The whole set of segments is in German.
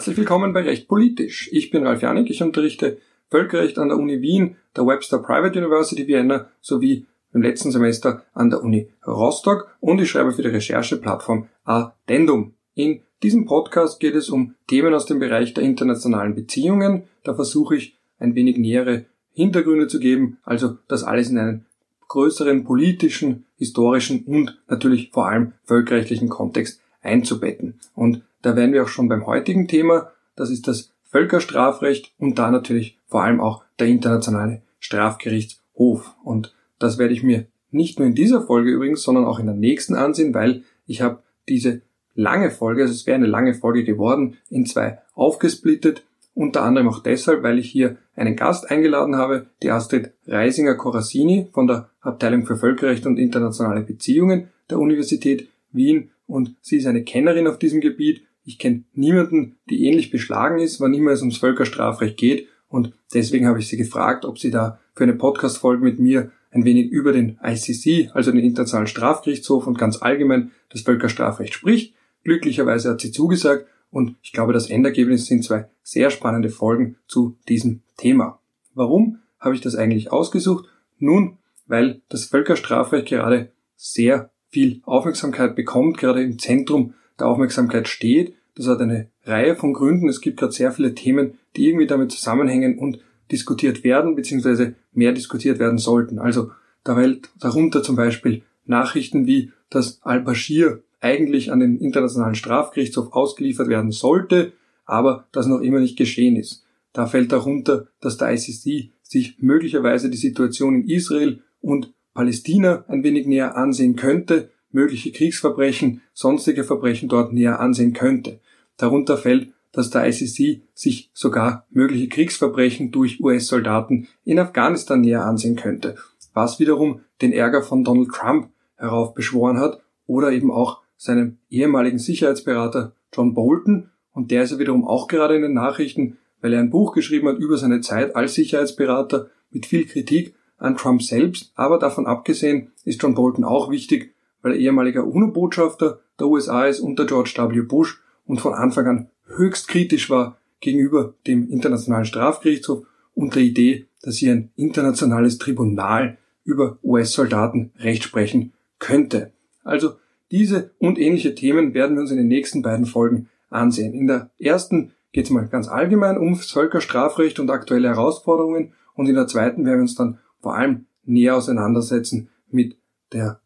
Herzlich willkommen bei Recht Politisch. Ich bin Ralf Janik, ich unterrichte Völkerrecht an der Uni Wien, der Webster Private University Vienna sowie im letzten Semester an der Uni Rostock und ich schreibe für die Rechercheplattform Addendum. In diesem Podcast geht es um Themen aus dem Bereich der internationalen Beziehungen. Da versuche ich ein wenig nähere Hintergründe zu geben, also das alles in einen größeren politischen, historischen und natürlich vor allem völkerrechtlichen Kontext einzubetten. Und da wären wir auch schon beim heutigen Thema, das ist das Völkerstrafrecht und da natürlich vor allem auch der internationale Strafgerichtshof. Und das werde ich mir nicht nur in dieser Folge übrigens, sondern auch in der nächsten ansehen, weil ich habe diese lange Folge, also es wäre eine lange Folge geworden, in zwei aufgesplittet, unter anderem auch deshalb, weil ich hier einen Gast eingeladen habe, die Astrid Reisinger-Corassini von der Abteilung für Völkerrecht und internationale Beziehungen der Universität Wien und sie ist eine Kennerin auf diesem Gebiet. Ich kenne niemanden, die ähnlich beschlagen ist, wann immer es ums Völkerstrafrecht geht und deswegen habe ich sie gefragt, ob sie da für eine Podcast-Folge mit mir ein wenig über den ICC, also den Internationalen Strafgerichtshof und ganz allgemein das Völkerstrafrecht spricht. Glücklicherweise hat sie zugesagt und ich glaube, das Endergebnis sind zwei sehr spannende Folgen zu diesem Thema. Warum habe ich das eigentlich ausgesucht? Nun, weil das Völkerstrafrecht gerade sehr viel Aufmerksamkeit bekommt, gerade im Zentrum der Aufmerksamkeit steht. Das hat eine Reihe von Gründen. Es gibt gerade sehr viele Themen, die irgendwie damit zusammenhängen und diskutiert werden, beziehungsweise mehr diskutiert werden sollten. Also da fällt darunter zum Beispiel Nachrichten wie, dass Al-Bashir eigentlich an den Internationalen Strafgerichtshof ausgeliefert werden sollte, aber das noch immer nicht geschehen ist. Da fällt darunter, dass der ICC sich möglicherweise die Situation in Israel und Palästina ein wenig näher ansehen könnte, mögliche Kriegsverbrechen, sonstige Verbrechen dort näher ansehen könnte. Darunter fällt, dass der ICC sich sogar mögliche Kriegsverbrechen durch US-Soldaten in Afghanistan näher ansehen könnte, was wiederum den Ärger von Donald Trump heraufbeschworen hat oder eben auch seinem ehemaligen Sicherheitsberater John Bolton und der ist ja wiederum auch gerade in den Nachrichten, weil er ein Buch geschrieben hat über seine Zeit als Sicherheitsberater mit viel Kritik an Trump selbst, aber davon abgesehen ist John Bolton auch wichtig, weil er ehemaliger UNO-Botschafter der USA ist unter George W. Bush und von Anfang an höchst kritisch war gegenüber dem Internationalen Strafgerichtshof und der Idee, dass hier ein internationales Tribunal über US-Soldaten Recht sprechen könnte. Also diese und ähnliche Themen werden wir uns in den nächsten beiden Folgen ansehen. In der ersten geht es mal ganz allgemein ums Völkerstrafrecht und aktuelle Herausforderungen und in der zweiten werden wir uns dann vor allem näher auseinandersetzen mit der,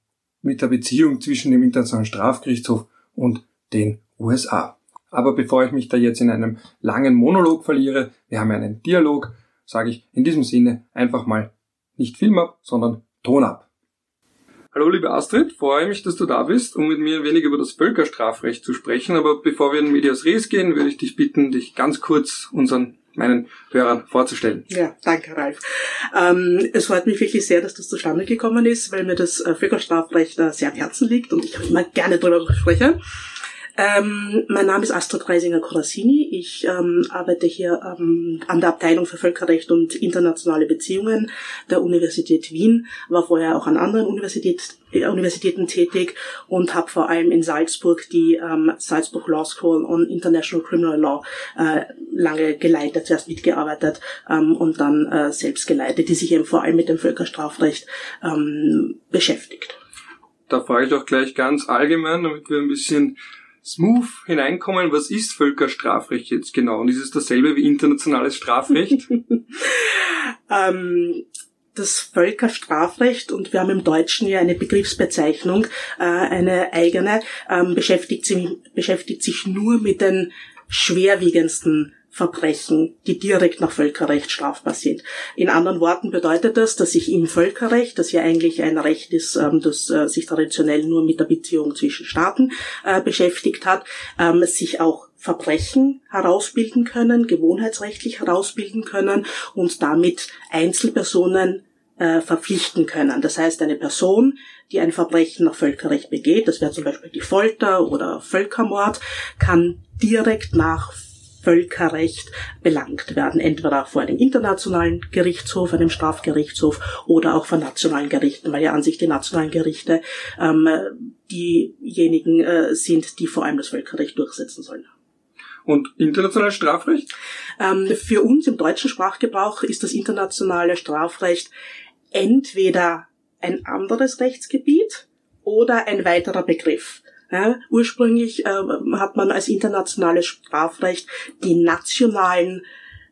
mit der Beziehung zwischen dem Internationalen Strafgerichtshof und den USA. Aber bevor ich mich da jetzt in einem langen Monolog verliere, wir haben einen Dialog, sage ich in diesem Sinne einfach mal nicht Film ab, sondern Ton ab. Hallo liebe Astrid, freue mich, dass du da bist, um mit mir ein wenig über das Völkerstrafrecht zu sprechen. Aber bevor wir in Medias Res gehen, würde ich dich bitten, dich ganz kurz unseren meinen Hörern vorzustellen. Ja, danke Ralf. Ähm, es freut mich wirklich sehr, dass das zustande gekommen ist, weil mir das äh, Völkerstrafrecht äh, sehr am Herzen liegt und ich immer gerne darüber spreche. Ähm, mein Name ist Astrid Reisinger-Corassini. Ich ähm, arbeite hier ähm, an der Abteilung für Völkerrecht und internationale Beziehungen der Universität Wien, war vorher auch an anderen Universität, äh, Universitäten tätig und habe vor allem in Salzburg die ähm, Salzburg Law School on International Criminal Law äh, lange geleitet, zuerst mitgearbeitet ähm, und dann äh, selbst geleitet, die sich eben vor allem mit dem Völkerstrafrecht ähm, beschäftigt. Da frage ich doch gleich ganz allgemein, damit wir ein bisschen smooth hineinkommen, was ist Völkerstrafrecht jetzt genau? Und ist es dasselbe wie internationales Strafrecht? ähm, das Völkerstrafrecht und wir haben im Deutschen ja eine Begriffsbezeichnung, äh, eine eigene, ähm, beschäftigt, sich, beschäftigt sich nur mit den schwerwiegendsten Verbrechen, die direkt nach Völkerrecht strafbar sind. In anderen Worten bedeutet das, dass sich im Völkerrecht, das ja eigentlich ein Recht ist, ähm, das äh, sich traditionell nur mit der Beziehung zwischen Staaten äh, beschäftigt hat, ähm, sich auch Verbrechen herausbilden können, gewohnheitsrechtlich herausbilden können und damit Einzelpersonen äh, verpflichten können. Das heißt, eine Person, die ein Verbrechen nach Völkerrecht begeht, das wäre zum Beispiel die Folter oder Völkermord, kann direkt nach Völkerrecht belangt werden, entweder vor einem internationalen Gerichtshof, einem Strafgerichtshof oder auch vor nationalen Gerichten, weil ja an sich die nationalen Gerichte ähm, diejenigen äh, sind, die vor allem das Völkerrecht durchsetzen sollen. Und internationales Strafrecht? Ähm, für uns im deutschen Sprachgebrauch ist das internationale Strafrecht entweder ein anderes Rechtsgebiet oder ein weiterer Begriff. Ja, ursprünglich äh, hat man als internationales Strafrecht die nationalen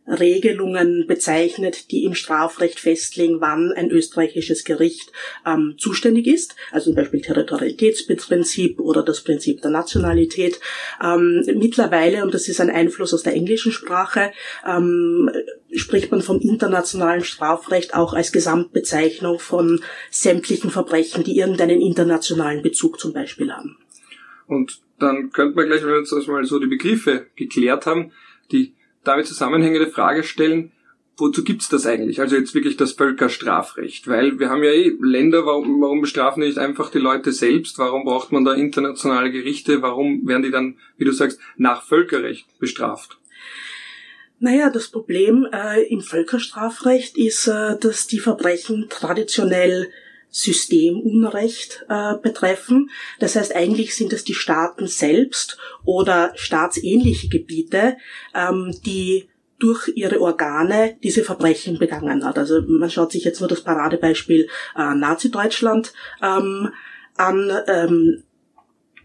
Regelungen bezeichnet, die im Strafrecht festlegen, wann ein österreichisches Gericht ähm, zuständig ist, also zum Beispiel Territorialitätsprinzip oder das Prinzip der Nationalität. Ähm, mittlerweile, und das ist ein Einfluss aus der englischen Sprache, ähm, spricht man vom internationalen Strafrecht auch als Gesamtbezeichnung von sämtlichen Verbrechen, die irgendeinen internationalen Bezug zum Beispiel haben. Und dann könnte man gleich, wenn wir uns mal so die Begriffe geklärt haben, die damit zusammenhängende Frage stellen, wozu gibt's das eigentlich? Also jetzt wirklich das Völkerstrafrecht, weil wir haben ja eh Länder, warum, warum bestrafen nicht einfach die Leute selbst? Warum braucht man da internationale Gerichte? Warum werden die dann, wie du sagst, nach Völkerrecht bestraft? Naja, das Problem äh, im Völkerstrafrecht ist, äh, dass die Verbrechen traditionell Systemunrecht äh, betreffen. Das heißt, eigentlich sind es die Staaten selbst oder staatsähnliche Gebiete, ähm, die durch ihre Organe diese Verbrechen begangen hat. Also man schaut sich jetzt nur das Paradebeispiel äh, Nazi-Deutschland ähm, an. Ähm,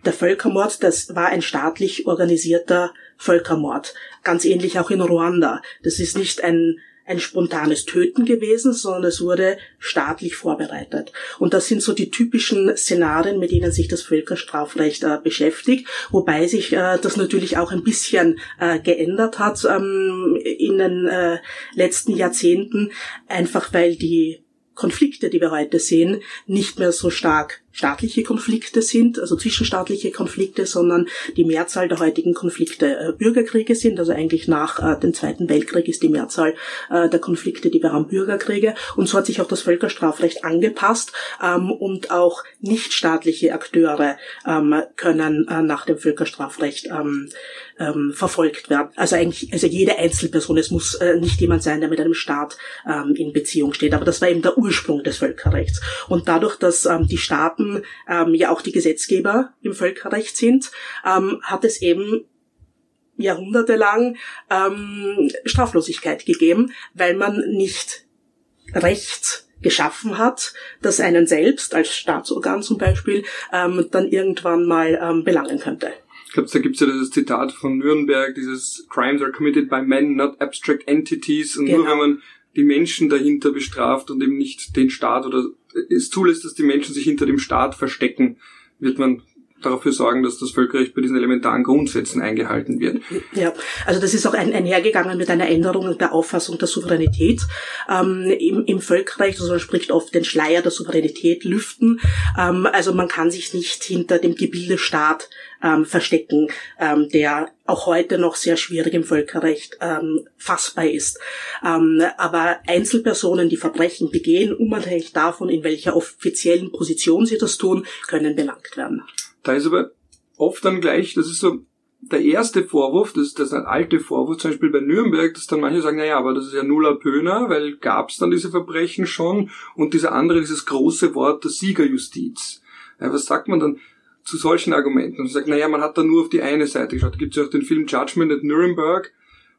der Völkermord, das war ein staatlich organisierter Völkermord. Ganz ähnlich auch in Ruanda. Das ist nicht ein ein spontanes Töten gewesen, sondern es wurde staatlich vorbereitet. Und das sind so die typischen Szenarien, mit denen sich das Völkerstrafrecht äh, beschäftigt, wobei sich äh, das natürlich auch ein bisschen äh, geändert hat ähm, in den äh, letzten Jahrzehnten, einfach weil die Konflikte, die wir heute sehen, nicht mehr so stark staatliche Konflikte sind, also zwischenstaatliche Konflikte, sondern die Mehrzahl der heutigen Konflikte äh, Bürgerkriege sind. Also eigentlich nach äh, dem Zweiten Weltkrieg ist die Mehrzahl äh, der Konflikte, die wir haben, Bürgerkriege. Und so hat sich auch das Völkerstrafrecht angepasst ähm, und auch nichtstaatliche Akteure ähm, können nach dem Völkerstrafrecht ähm, verfolgt werden. Also eigentlich, also jede Einzelperson, es muss nicht jemand sein, der mit einem Staat in Beziehung steht. Aber das war eben der Ursprung des Völkerrechts. Und dadurch, dass die Staaten ähm, ja auch die Gesetzgeber im Völkerrecht sind, ähm, hat es eben jahrhundertelang ähm, Straflosigkeit gegeben, weil man nicht Recht geschaffen hat, das einen selbst als Staatsorgan zum Beispiel ähm, dann irgendwann mal ähm, belangen könnte. Ich glaube, da gibt's ja dieses Zitat von Nürnberg, dieses Crimes are committed by men, not abstract entities. Und genau. nur wenn man die Menschen dahinter bestraft und eben nicht den Staat oder es zulässt, dass die Menschen sich hinter dem Staat verstecken, wird man dafür sorgen, dass das Völkerrecht bei diesen elementaren Grundsätzen eingehalten wird. Ja, also das ist auch ein, einhergegangen mit einer Änderung der Auffassung der Souveränität ähm, im, im Völkerrecht. Also man spricht oft den Schleier der Souveränität lüften. Ähm, also man kann sich nicht hinter dem Gebilde Staat ähm, verstecken, ähm, der auch heute noch sehr schwierig im Völkerrecht ähm, fassbar ist. Ähm, aber Einzelpersonen, die Verbrechen begehen, unabhängig davon, in welcher offiziellen Position sie das tun, können belangt werden. Da ist aber oft dann gleich, das ist so der erste Vorwurf, das ist das ein alte Vorwurf, zum Beispiel bei Nürnberg, dass dann manche sagen, naja, aber das ist ja nulla pöner, weil gab es dann diese Verbrechen schon und dieser andere, dieses große Wort der Siegerjustiz. Ja, was sagt man dann zu solchen Argumenten? Und sagt, naja, man hat da nur auf die eine Seite geschaut. Da gibt es ja auch den Film Judgment at Nuremberg,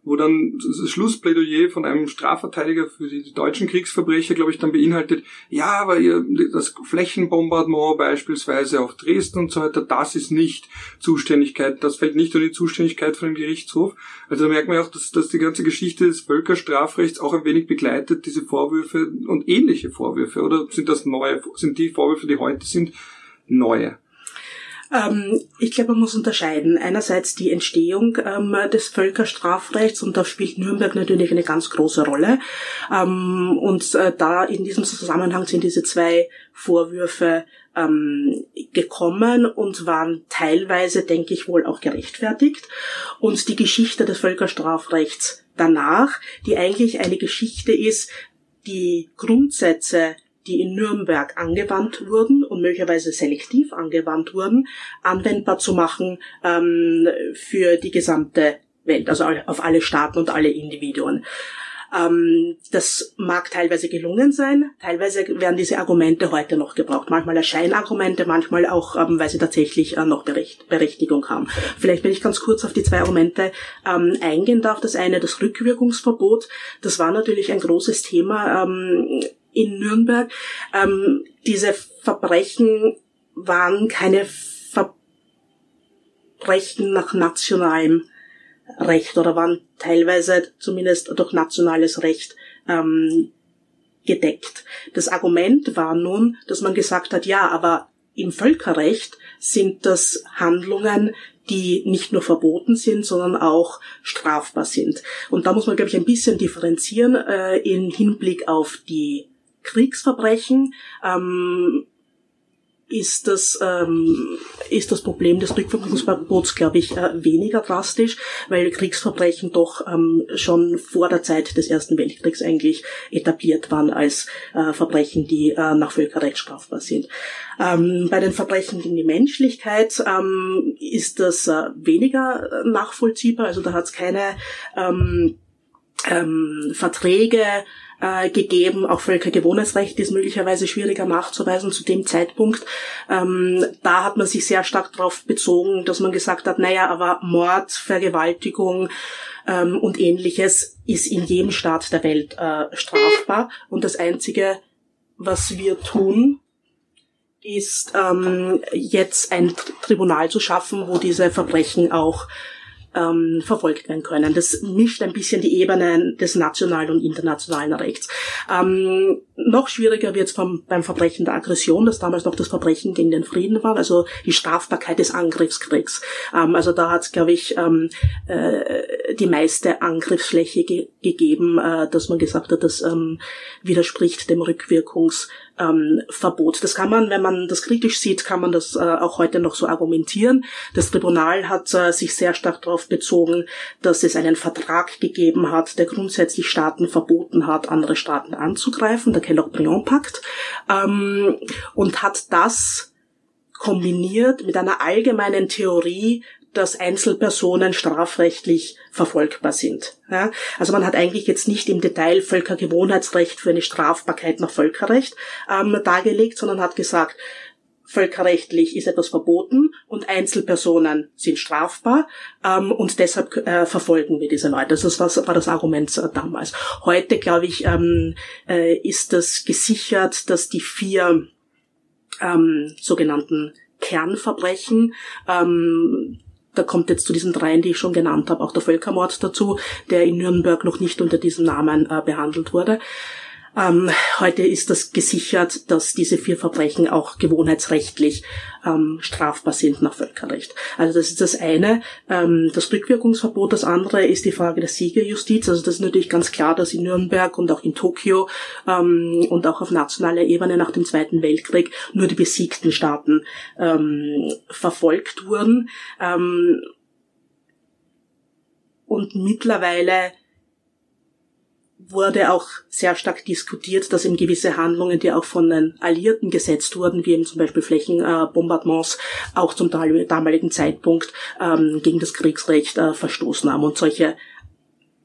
wo dann das Schlussplädoyer von einem Strafverteidiger für die deutschen Kriegsverbrecher, glaube ich, dann beinhaltet, ja, aber ihr, das Flächenbombardement beispielsweise auf Dresden und so weiter, das ist nicht Zuständigkeit, das fällt nicht unter die Zuständigkeit von dem Gerichtshof. Also da merkt man auch, dass, dass die ganze Geschichte des Völkerstrafrechts auch ein wenig begleitet, diese Vorwürfe und ähnliche Vorwürfe, oder sind das neue, sind die Vorwürfe, die heute sind, neue? Ähm, ich glaube, man muss unterscheiden. Einerseits die Entstehung ähm, des Völkerstrafrechts und da spielt Nürnberg natürlich eine ganz große Rolle. Ähm, und äh, da in diesem Zusammenhang sind diese zwei Vorwürfe gekommen und waren teilweise, denke ich, wohl auch gerechtfertigt. Und die Geschichte des Völkerstrafrechts danach, die eigentlich eine Geschichte ist, die Grundsätze die in Nürnberg angewandt wurden und möglicherweise selektiv angewandt wurden, anwendbar zu machen ähm, für die gesamte Welt, also auf alle Staaten und alle Individuen. Ähm, das mag teilweise gelungen sein, teilweise werden diese Argumente heute noch gebraucht. Manchmal als Scheinargumente, manchmal auch, ähm, weil sie tatsächlich äh, noch Berecht, Berechtigung haben. Vielleicht, wenn ich ganz kurz auf die zwei Argumente ähm, eingehen darf. Das eine, das Rückwirkungsverbot. Das war natürlich ein großes Thema ähm, in Nürnberg. Ähm, diese Verbrechen waren keine Verbrechen nach nationalem Recht oder waren teilweise zumindest durch nationales Recht ähm, gedeckt. Das Argument war nun, dass man gesagt hat, ja, aber im Völkerrecht sind das Handlungen, die nicht nur verboten sind, sondern auch strafbar sind. Und da muss man, glaube ich, ein bisschen differenzieren äh, im Hinblick auf die Kriegsverbrechen. Ähm, ist das, ähm, ist das Problem des Rückwirkungsverbots, glaube ich, äh, weniger drastisch, weil Kriegsverbrechen doch ähm, schon vor der Zeit des Ersten Weltkriegs eigentlich etabliert waren als äh, Verbrechen, die äh, nach Völkerrecht strafbar sind. Ähm, bei den Verbrechen gegen die Menschlichkeit ähm, ist das äh, weniger äh, nachvollziehbar, also da hat es keine ähm, ähm, Verträge äh, gegeben. Auch Völkergewohnheitsrecht ist möglicherweise schwieriger nachzuweisen zu dem Zeitpunkt. Ähm, da hat man sich sehr stark darauf bezogen, dass man gesagt hat, naja, aber Mord, Vergewaltigung ähm, und ähnliches ist in jedem Staat der Welt äh, strafbar. Und das Einzige, was wir tun, ist ähm, jetzt ein Tribunal zu schaffen, wo diese Verbrechen auch ähm, verfolgt werden können. Das mischt ein bisschen die Ebenen des nationalen und internationalen Rechts. Ähm, noch schwieriger wird es beim Verbrechen der Aggression, das damals noch das Verbrechen gegen den Frieden war, also die Strafbarkeit des Angriffskriegs. Ähm, also da hat es, glaube ich, ähm, äh, die meiste Angriffsfläche ge gegeben, äh, dass man gesagt hat, das ähm, widerspricht dem Rückwirkungs ähm, Verbot. Das kann man, wenn man das kritisch sieht, kann man das äh, auch heute noch so argumentieren. Das Tribunal hat äh, sich sehr stark darauf bezogen, dass es einen Vertrag gegeben hat, der grundsätzlich Staaten verboten hat, andere Staaten anzugreifen, der Kellogg-Briand-Pakt, ähm, und hat das kombiniert mit einer allgemeinen Theorie dass Einzelpersonen strafrechtlich verfolgbar sind. Ja, also man hat eigentlich jetzt nicht im Detail Völkergewohnheitsrecht für eine Strafbarkeit nach Völkerrecht ähm, dargelegt, sondern hat gesagt, völkerrechtlich ist etwas verboten und Einzelpersonen sind strafbar ähm, und deshalb äh, verfolgen wir diese Leute. Also das war, das Argument äh, damals. Heute, glaube ich, ähm, äh, ist das gesichert, dass die vier ähm, sogenannten Kernverbrechen ähm, da kommt jetzt zu diesen dreien, die ich schon genannt habe, auch der Völkermord dazu, der in Nürnberg noch nicht unter diesem Namen äh, behandelt wurde. Ähm, heute ist das gesichert, dass diese vier Verbrechen auch gewohnheitsrechtlich ähm, strafbar sind nach Völkerrecht. Also das ist das eine, ähm, das Rückwirkungsverbot. Das andere ist die Frage der Siegerjustiz. Also das ist natürlich ganz klar, dass in Nürnberg und auch in Tokio ähm, und auch auf nationaler Ebene nach dem Zweiten Weltkrieg nur die besiegten Staaten ähm, verfolgt wurden. Ähm, und mittlerweile wurde auch sehr stark diskutiert, dass eben gewisse Handlungen, die auch von den Alliierten gesetzt wurden, wie eben zum Beispiel Flächenbombardements, auch zum damaligen Zeitpunkt ähm, gegen das Kriegsrecht äh, verstoßen haben. Und solche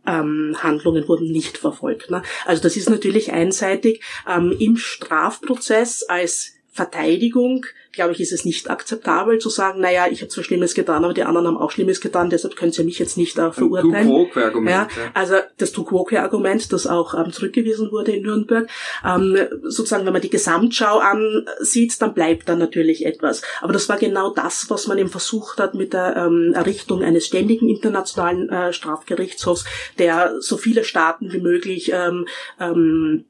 ähm, Handlungen wurden nicht verfolgt. Ne? Also das ist natürlich einseitig. Ähm, Im Strafprozess als Verteidigung glaube ich, ist es nicht akzeptabel zu sagen, naja, ich habe zwar Schlimmes getan, aber die anderen haben auch Schlimmes getan, deshalb können sie mich jetzt nicht äh, verurteilen. Ein ja, also das Tuquoque-Argument, das auch ähm, zurückgewiesen wurde in Nürnberg. Ähm, sozusagen, wenn man die Gesamtschau ansieht, dann bleibt da natürlich etwas. Aber das war genau das, was man eben versucht hat mit der ähm, Errichtung eines ständigen internationalen äh, Strafgerichtshofs, der so viele Staaten wie möglich ähm, ähm,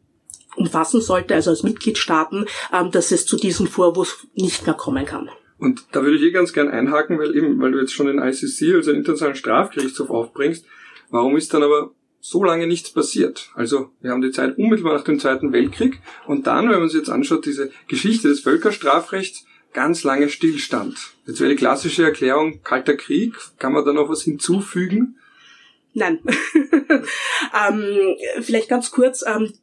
umfassen sollte, also als Mitgliedstaaten, ähm, dass es zu diesem Vorwurf nicht mehr kommen kann. Und da würde ich eh ganz gern einhaken, weil eben, weil du jetzt schon den ICC, also den Internationalen Strafgerichtshof aufbringst, warum ist dann aber so lange nichts passiert? Also, wir haben die Zeit unmittelbar nach dem Zweiten Weltkrieg und dann, wenn man sich jetzt anschaut, diese Geschichte des Völkerstrafrechts, ganz lange Stillstand. Jetzt wäre die klassische Erklärung, kalter Krieg, kann man da noch was hinzufügen? Nein. ähm, vielleicht ganz kurz, ähm,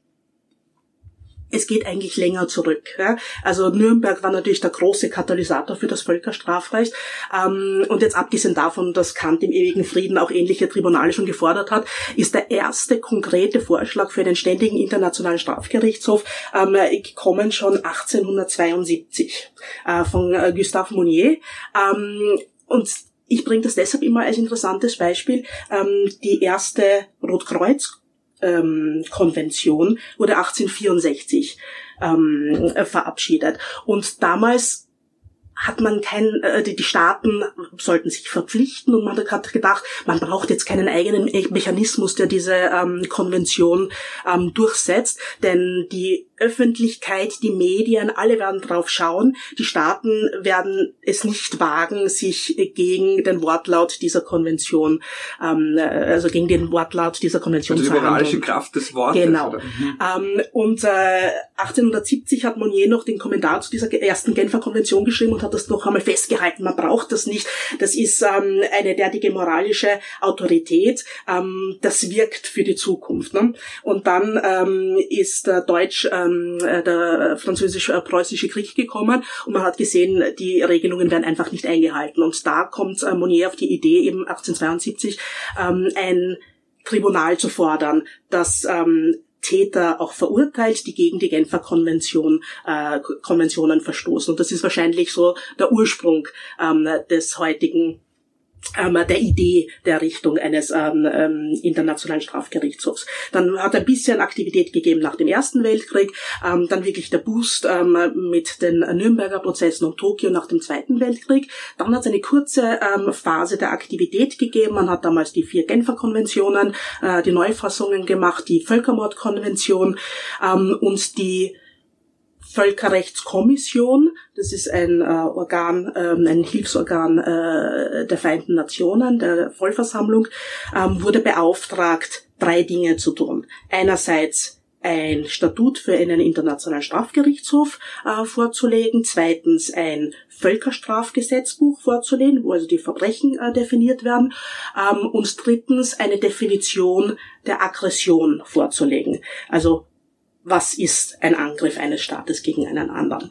es geht eigentlich länger zurück. Ja? Also Nürnberg war natürlich der große Katalysator für das Völkerstrafrecht. Ähm, und jetzt abgesehen davon, dass Kant im ewigen Frieden auch ähnliche Tribunale schon gefordert hat, ist der erste konkrete Vorschlag für den ständigen internationalen Strafgerichtshof ähm, gekommen schon 1872 äh, von äh, Gustave Monnier. Ähm, und ich bringe das deshalb immer als interessantes Beispiel. Ähm, die erste Rotkreuz ähm, Konvention wurde 1864 ähm, verabschiedet. Und damals hat man kein, äh, die, die Staaten sollten sich verpflichten und man hat gerade gedacht, man braucht jetzt keinen eigenen Mechanismus, der diese ähm, Konvention ähm, durchsetzt, denn die Öffentlichkeit, die Medien, alle werden drauf schauen. Die Staaten werden es nicht wagen, sich gegen den Wortlaut dieser Konvention, ähm, also gegen den Wortlaut dieser Konvention also zu die moralische Kraft des Wortes. Genau. Mhm. Ähm, und äh, 1870 hat Monnier noch den Kommentar zu dieser ersten Genfer Konvention geschrieben und hat das noch einmal festgehalten. Man braucht das nicht. Das ist ähm, eine derartige moralische Autorität. Ähm, das wirkt für die Zukunft. Ne? Und dann ähm, ist äh, Deutsch ähm, äh, der französisch-preußische Krieg gekommen und man hat gesehen, die Regelungen werden einfach nicht eingehalten. Und da kommt äh, Monnier auf die Idee, eben 1872 ähm, ein Tribunal zu fordern, das ähm, Täter auch verurteilt, die gegen die Genfer Konvention, äh, Konventionen verstoßen. Und das ist wahrscheinlich so der Ursprung ähm, des heutigen der Idee der Richtung eines ähm, ähm, internationalen Strafgerichtshofs. Dann hat ein bisschen Aktivität gegeben nach dem Ersten Weltkrieg, ähm, dann wirklich der Boost ähm, mit den Nürnberger Prozessen und Tokio nach dem Zweiten Weltkrieg. Dann hat es eine kurze ähm, Phase der Aktivität gegeben. Man hat damals die vier Genfer Konventionen, äh, die Neufassungen gemacht, die Völkermordkonvention ähm, und die Völkerrechtskommission, das ist ein äh, Organ, ähm, ein Hilfsorgan äh, der Vereinten Nationen, der Vollversammlung, ähm, wurde beauftragt, drei Dinge zu tun. Einerseits ein Statut für einen internationalen Strafgerichtshof äh, vorzulegen, zweitens ein Völkerstrafgesetzbuch vorzulegen, wo also die Verbrechen äh, definiert werden, ähm, und drittens eine Definition der Aggression vorzulegen. Also was ist ein Angriff eines Staates gegen einen anderen.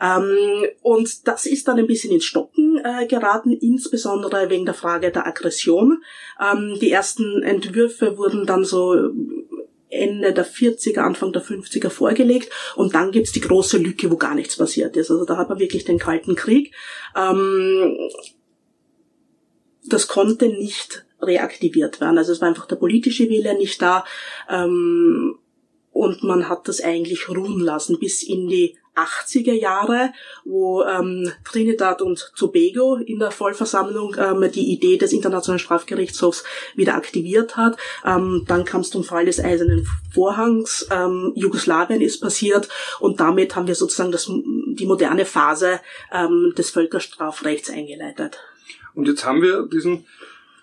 Ähm, und das ist dann ein bisschen ins Stocken äh, geraten, insbesondere wegen der Frage der Aggression. Ähm, die ersten Entwürfe wurden dann so Ende der 40er, Anfang der 50er vorgelegt und dann gibt's die große Lücke, wo gar nichts passiert ist. Also da hat man wirklich den Kalten Krieg. Ähm, das konnte nicht reaktiviert werden. Also es war einfach der politische Wille nicht da. Ähm, und man hat das eigentlich ruhen lassen bis in die 80er Jahre, wo ähm, Trinidad und Tobago in der Vollversammlung ähm, die Idee des Internationalen Strafgerichtshofs wieder aktiviert hat. Ähm, dann kam es zum Fall des Eisernen Vorhangs. Ähm, Jugoslawien ist passiert und damit haben wir sozusagen das, die moderne Phase ähm, des Völkerstrafrechts eingeleitet. Und jetzt haben wir diesen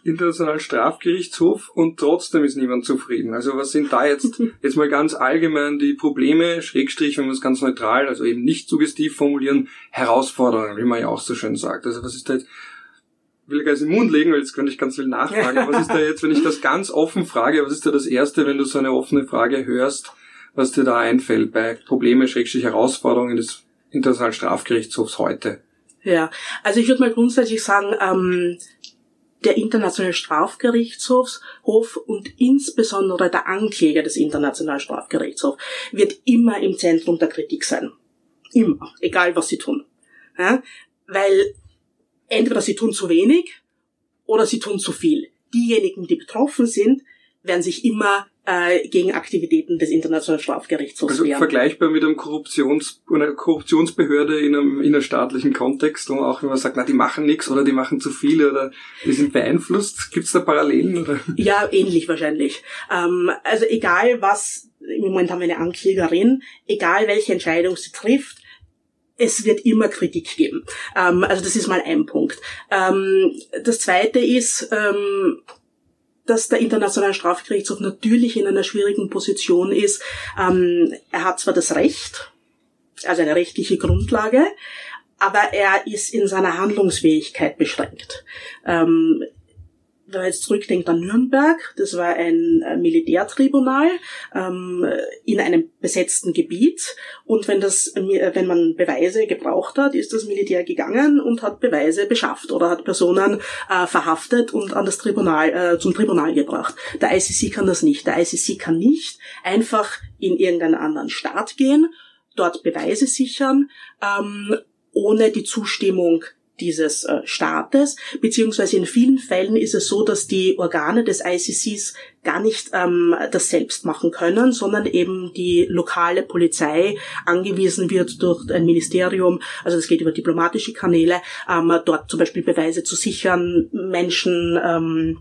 Internationalen Strafgerichtshof und trotzdem ist niemand zufrieden. Also was sind da jetzt, jetzt mal ganz allgemein die Probleme, Schrägstrich, wenn wir es ganz neutral, also eben nicht suggestiv formulieren, Herausforderungen, wie man ja auch so schön sagt. Also was ist da jetzt, ich will gar nicht in den Mund legen, weil jetzt könnte ich ganz viel nachfragen. was ist da jetzt, wenn ich das ganz offen frage, was ist da das Erste, wenn du so eine offene Frage hörst, was dir da einfällt bei Probleme, Schrägstrich, Herausforderungen des Internationalen Strafgerichtshofs heute? Ja, also ich würde mal grundsätzlich sagen, ähm, der Internationale Strafgerichtshof und insbesondere der Ankläger des Internationalen Strafgerichtshofs wird immer im Zentrum der Kritik sein. Immer. Egal was sie tun. Ja? Weil entweder sie tun zu wenig oder sie tun zu viel. Diejenigen, die betroffen sind, werden sich immer äh, gegen Aktivitäten des Internationalen Strafgerichtshofs also wehren. Vergleichbar mit einem Korruptions, einer Korruptionsbehörde in einem innerstaatlichen Kontext, wo auch wenn man sagt, na, die machen nichts oder die machen zu viel oder die sind beeinflusst. Gibt es da Parallelen? Oder? Ja, ähnlich wahrscheinlich. Ähm, also egal was, im Moment haben wir eine Anklägerin, egal welche Entscheidung sie trifft, es wird immer Kritik geben. Ähm, also das ist mal ein Punkt. Ähm, das zweite ist, ähm, dass der Internationale Strafgerichtshof natürlich in einer schwierigen Position ist. Ähm, er hat zwar das Recht, also eine rechtliche Grundlage, aber er ist in seiner Handlungsfähigkeit beschränkt. Ähm, wenn man jetzt zurückdenkt an Nürnberg, das war ein äh, Militärtribunal ähm, in einem besetzten Gebiet und wenn das, äh, wenn man Beweise gebraucht hat, ist das Militär gegangen und hat Beweise beschafft oder hat Personen äh, verhaftet und an das Tribunal äh, zum Tribunal gebracht. Der ICC kann das nicht. Der ICC kann nicht einfach in irgendeinen anderen Staat gehen, dort Beweise sichern, ähm, ohne die Zustimmung dieses äh, Staates, beziehungsweise in vielen Fällen ist es so, dass die Organe des ICCs gar nicht ähm, das selbst machen können, sondern eben die lokale Polizei angewiesen wird durch ein Ministerium, also es geht über diplomatische Kanäle, ähm, dort zum Beispiel Beweise zu sichern, Menschen ähm,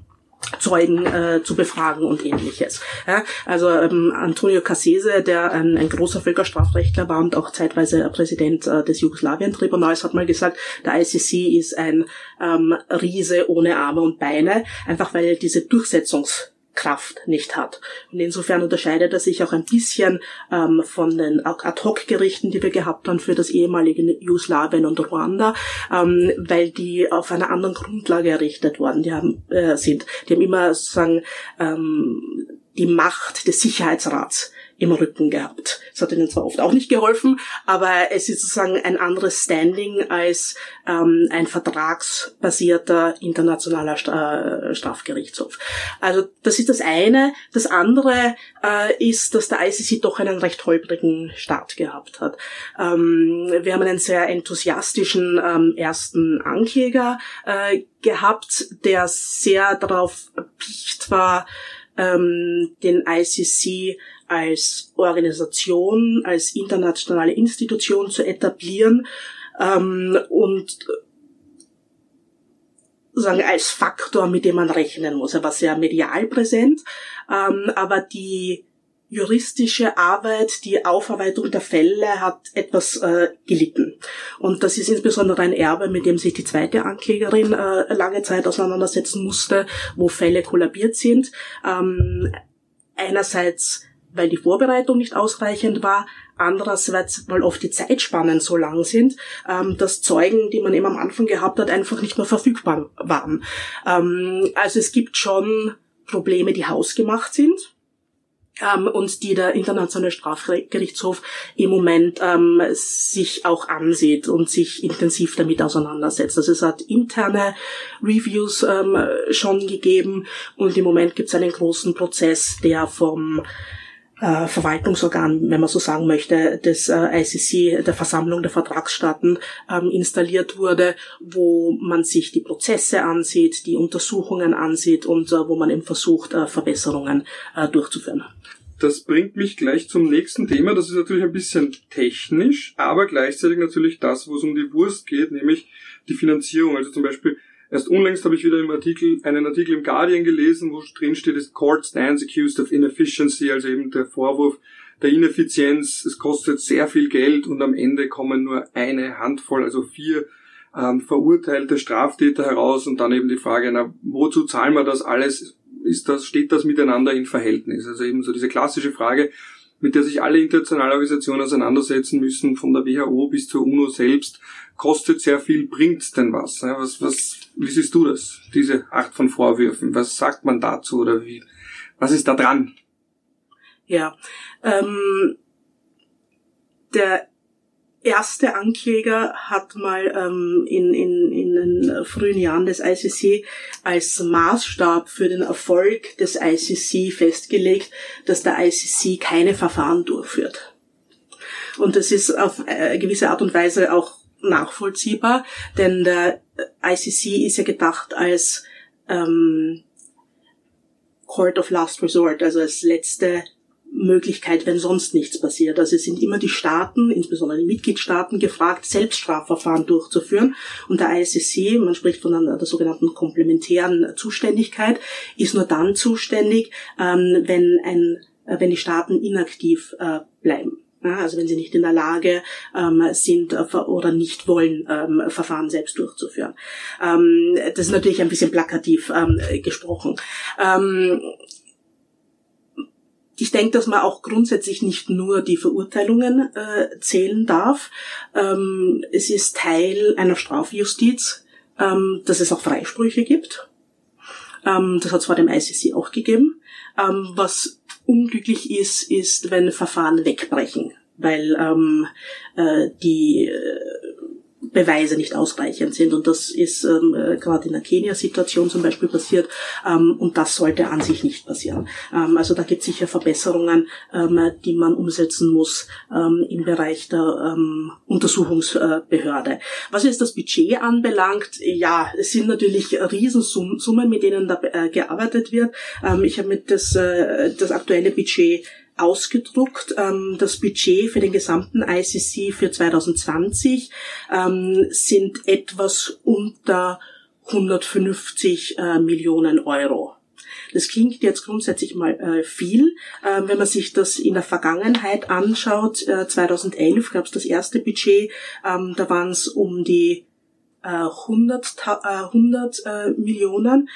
Zeugen äh, zu befragen und ähnliches. Ja, also ähm, Antonio Cassese, der ein, ein großer Völkerstrafrechtler war und auch zeitweise Präsident äh, des Jugoslawien-Tribunals, hat mal gesagt, der ICC ist ein ähm, Riese ohne Arme und Beine, einfach weil diese Durchsetzungs Kraft nicht hat. Und insofern unterscheidet er sich auch ein bisschen ähm, von den Ad-Hoc-Gerichten, die wir gehabt haben für das ehemalige Jugoslawien und Ruanda, ähm, weil die auf einer anderen Grundlage errichtet worden die haben, äh, sind. Die haben immer sozusagen ähm, die Macht des Sicherheitsrats im Rücken gehabt. Das hat ihnen zwar oft auch nicht geholfen, aber es ist sozusagen ein anderes Standing als ähm, ein vertragsbasierter internationaler Stra äh, Strafgerichtshof. Also das ist das eine. Das andere äh, ist, dass der ICC doch einen recht holprigen Start gehabt hat. Ähm, wir haben einen sehr enthusiastischen ähm, ersten Ankläger äh, gehabt, der sehr darauf picht war, ähm, den ICC als Organisation, als internationale Institution zu etablieren ähm, und sagen als Faktor, mit dem man rechnen muss. Er war sehr medial präsent, ähm, aber die juristische Arbeit, die Aufarbeitung der Fälle hat etwas äh, gelitten. Und das ist insbesondere ein Erbe, mit dem sich die zweite Anklägerin äh, lange Zeit auseinandersetzen musste, wo Fälle kollabiert sind. Ähm, einerseits weil die Vorbereitung nicht ausreichend war, andererseits, weil oft die Zeitspannen so lang sind, ähm, dass Zeugen, die man eben am Anfang gehabt hat, einfach nicht mehr verfügbar waren. Ähm, also es gibt schon Probleme, die hausgemacht sind ähm, und die der Internationale Strafgerichtshof im Moment ähm, sich auch ansieht und sich intensiv damit auseinandersetzt. Also es hat interne Reviews ähm, schon gegeben und im Moment gibt es einen großen Prozess, der vom äh, Verwaltungsorgan, wenn man so sagen möchte, des äh, ICC, der Versammlung der Vertragsstaaten ähm, installiert wurde, wo man sich die Prozesse ansieht, die Untersuchungen ansieht und äh, wo man eben versucht, Verbesserungen durchzuführen. Das bringt mich gleich zum nächsten Thema. Das ist natürlich ein bisschen technisch, aber gleichzeitig natürlich das, wo es um die Wurst geht, nämlich die Finanzierung. Also zum Beispiel Erst unlängst habe ich wieder im Artikel, einen Artikel im Guardian gelesen, wo drin steht, das Court stands accused of inefficiency, also eben der Vorwurf der Ineffizienz. Es kostet sehr viel Geld und am Ende kommen nur eine Handvoll, also vier ähm, verurteilte Straftäter heraus und dann eben die Frage, na, wozu zahlen wir das alles? Ist das, steht das miteinander in Verhältnis? Also eben so diese klassische Frage, mit der sich alle internationale Organisationen auseinandersetzen müssen, von der WHO bis zur UNO selbst, kostet sehr viel, bringt's denn was? Was, was, wie siehst du das, diese Art von Vorwürfen? Was sagt man dazu oder wie, was ist da dran? Ja, ähm, der erste Ankläger hat mal ähm, in, in, in den frühen Jahren des ICC als Maßstab für den Erfolg des ICC festgelegt, dass der ICC keine Verfahren durchführt. Und das ist auf eine gewisse Art und Weise auch nachvollziehbar, denn der ICC ist ja gedacht als ähm, Court of Last Resort, also als letzte Möglichkeit, wenn sonst nichts passiert. Also es sind immer die Staaten, insbesondere die Mitgliedstaaten, gefragt, Selbststrafverfahren durchzuführen. Und der ICC, man spricht von einer, der sogenannten komplementären Zuständigkeit, ist nur dann zuständig, ähm, wenn, ein, äh, wenn die Staaten inaktiv äh, bleiben. also wenn sie nicht in der Lage ähm, sind äh, oder nicht wollen, ähm, Verfahren selbst durchzuführen. Ähm, das ist natürlich ein bisschen plakativ ähm, gesprochen. Ich denke, dass man auch grundsätzlich nicht nur die Verurteilungen äh, zählen darf. Ähm, es ist Teil einer Strafjustiz, ähm, dass es auch Freisprüche gibt. Ähm, das hat es vor dem ICC auch gegeben. Ähm, was unglücklich ist, ist, wenn Verfahren wegbrechen, weil ähm, äh, die äh, Beweise nicht ausreichend sind. Und das ist ähm, äh, gerade in der Kenia-Situation zum Beispiel passiert. Ähm, und das sollte an sich nicht passieren. Ähm, also da gibt es sicher Verbesserungen, ähm, die man umsetzen muss ähm, im Bereich der ähm, Untersuchungsbehörde. Was jetzt das Budget anbelangt, ja, es sind natürlich Riesensummen, mit denen da äh, gearbeitet wird. Ähm, ich habe mit das, äh, das aktuelle Budget ausgedruckt. Ähm, das Budget für den gesamten ICC für 2020 ähm, sind etwas unter 150 äh, Millionen Euro. Das klingt jetzt grundsätzlich mal äh, viel. Äh, wenn man sich das in der Vergangenheit anschaut, äh, 2011 gab es das erste Budget, ähm, da waren es um die 100, äh, 100 äh, Millionen.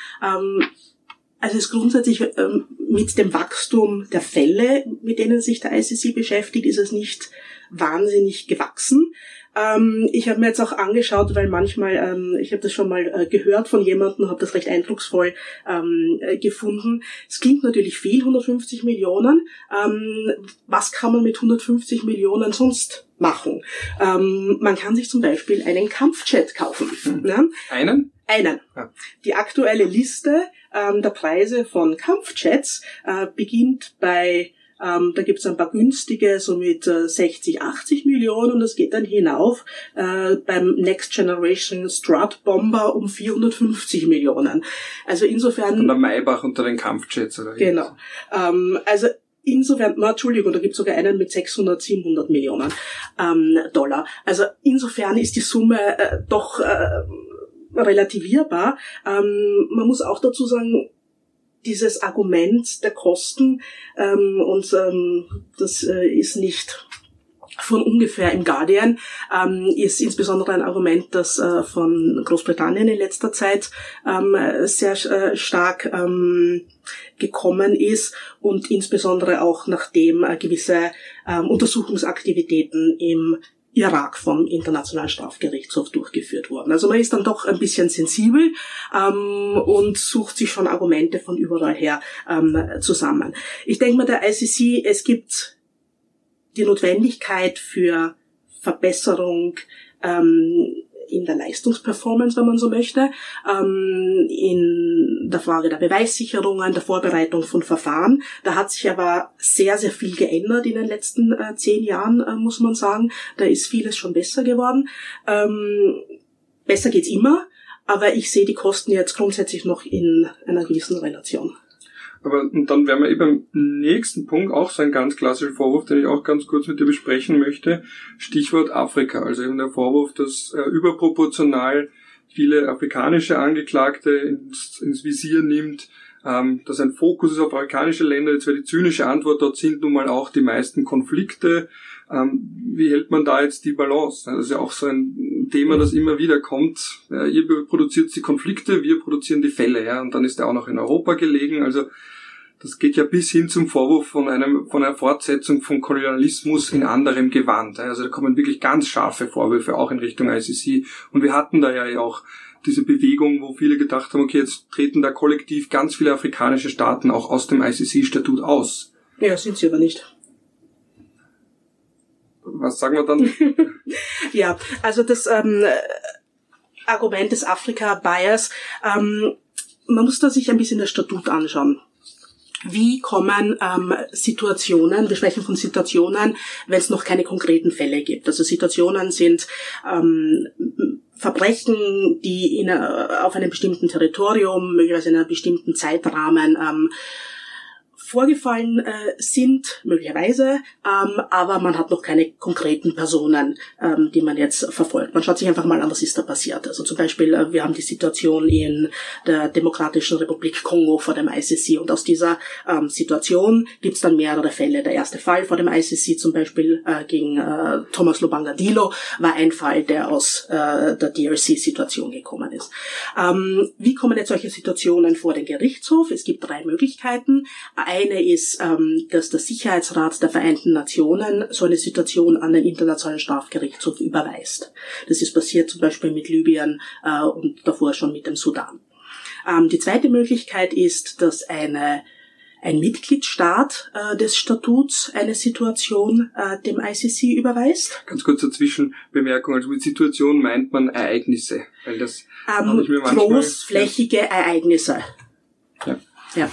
Also es ist grundsätzlich ähm, mit dem Wachstum der Fälle, mit denen sich der ICC beschäftigt, ist es nicht wahnsinnig gewachsen. Ähm, ich habe mir jetzt auch angeschaut, weil manchmal, ähm, ich habe das schon mal äh, gehört von jemandem, habe das recht eindrucksvoll ähm, äh, gefunden. Es klingt natürlich viel, 150 Millionen. Ähm, was kann man mit 150 Millionen sonst machen? Ähm, man kann sich zum Beispiel einen Kampfchat kaufen. Hm. Ne? Einen? Einen. Ja. Die aktuelle Liste ähm, der Preise von Kampfjets äh, beginnt bei ähm, da gibt's ein paar günstige, so mit äh, 60, 80 Millionen und das geht dann hinauf äh, beim Next Generation Strut Bomber um 450 Millionen. Also insofern... Von der Maybach unter den Kampfjets, oder? Genau. Ähm, also Insofern, na, Entschuldigung, da gibt es sogar einen mit 600, 700 Millionen ähm, Dollar. Also insofern ist die Summe äh, doch äh, relativierbar. Ähm, man muss auch dazu sagen, dieses Argument der Kosten ähm, und ähm, das äh, ist nicht von ungefähr im Guardian ähm, ist insbesondere ein Argument, das äh, von Großbritannien in letzter Zeit ähm, sehr äh, stark ähm, gekommen ist und insbesondere auch nachdem äh, gewisse ähm, Untersuchungsaktivitäten im Irak vom Internationalen Strafgerichtshof durchgeführt worden. Also man ist dann doch ein bisschen sensibel ähm, und sucht sich schon Argumente von überall her ähm, zusammen. Ich denke mal, der ICC, es gibt die Notwendigkeit für Verbesserung ähm, in der Leistungsperformance, wenn man so möchte, ähm, in der Frage der Beweissicherungen, der Vorbereitung von Verfahren. Da hat sich aber sehr, sehr viel geändert in den letzten äh, zehn Jahren, äh, muss man sagen. Da ist vieles schon besser geworden. Ähm, besser geht's immer, aber ich sehe die Kosten jetzt grundsätzlich noch in einer gewissen Relation. Aber und dann wären wir eben beim nächsten Punkt, auch so ein ganz klassischer Vorwurf, den ich auch ganz kurz mit dir besprechen möchte. Stichwort Afrika. Also eben der Vorwurf, dass äh, überproportional viele afrikanische Angeklagte ins, ins Visier nimmt, ähm, dass ein Fokus ist auf afrikanische Länder. Jetzt wäre die zynische Antwort, dort sind nun mal auch die meisten Konflikte. Ähm, wie hält man da jetzt die Balance? Das ist ja auch so ein Thema, das immer wieder kommt. Ja, ihr produziert die Konflikte, wir produzieren die Fälle, ja, und dann ist er auch noch in Europa gelegen. Also das geht ja bis hin zum Vorwurf von einem, von einer Fortsetzung von Kolonialismus in anderem Gewand. Also da kommen wirklich ganz scharfe Vorwürfe auch in Richtung ICC. Und wir hatten da ja auch diese Bewegung, wo viele gedacht haben, okay, jetzt treten da kollektiv ganz viele afrikanische Staaten auch aus dem ICC-Statut aus. Ja, sind sie aber nicht. Was sagen wir dann? ja, also das ähm, Argument des Afrika-Bias, ähm, man muss da sich ein bisschen das Statut anschauen wie kommen ähm, Situationen, wir sprechen von Situationen, wenn es noch keine konkreten Fälle gibt. Also Situationen sind ähm, Verbrechen, die in, äh, auf einem bestimmten Territorium, möglicherweise in einem bestimmten Zeitrahmen ähm, vorgefallen äh, sind, möglicherweise, ähm, aber man hat noch keine konkreten Personen, ähm, die man jetzt verfolgt. Man schaut sich einfach mal an, was ist da passiert. Also zum Beispiel, äh, wir haben die Situation in der Demokratischen Republik Kongo vor dem ICC und aus dieser ähm, Situation gibt es dann mehrere Fälle. Der erste Fall vor dem ICC zum Beispiel äh, gegen äh, Thomas Lubanga Dilo war ein Fall, der aus äh, der DRC-Situation gekommen ist. Ähm, wie kommen jetzt solche Situationen vor den Gerichtshof? Es gibt drei Möglichkeiten. Ein eine ist, ähm, dass der Sicherheitsrat der Vereinten Nationen so eine Situation an den Internationalen Strafgerichtshof überweist. Das ist passiert zum Beispiel mit Libyen äh, und davor schon mit dem Sudan. Ähm, die zweite Möglichkeit ist, dass eine ein Mitgliedstaat äh, des Statuts eine Situation äh, dem ICC überweist. Ganz kurze Zwischenbemerkung. Also mit Situation meint man Ereignisse, weil das ähm, ich mir manchmal, großflächige. Ereignisse. Ja. ja.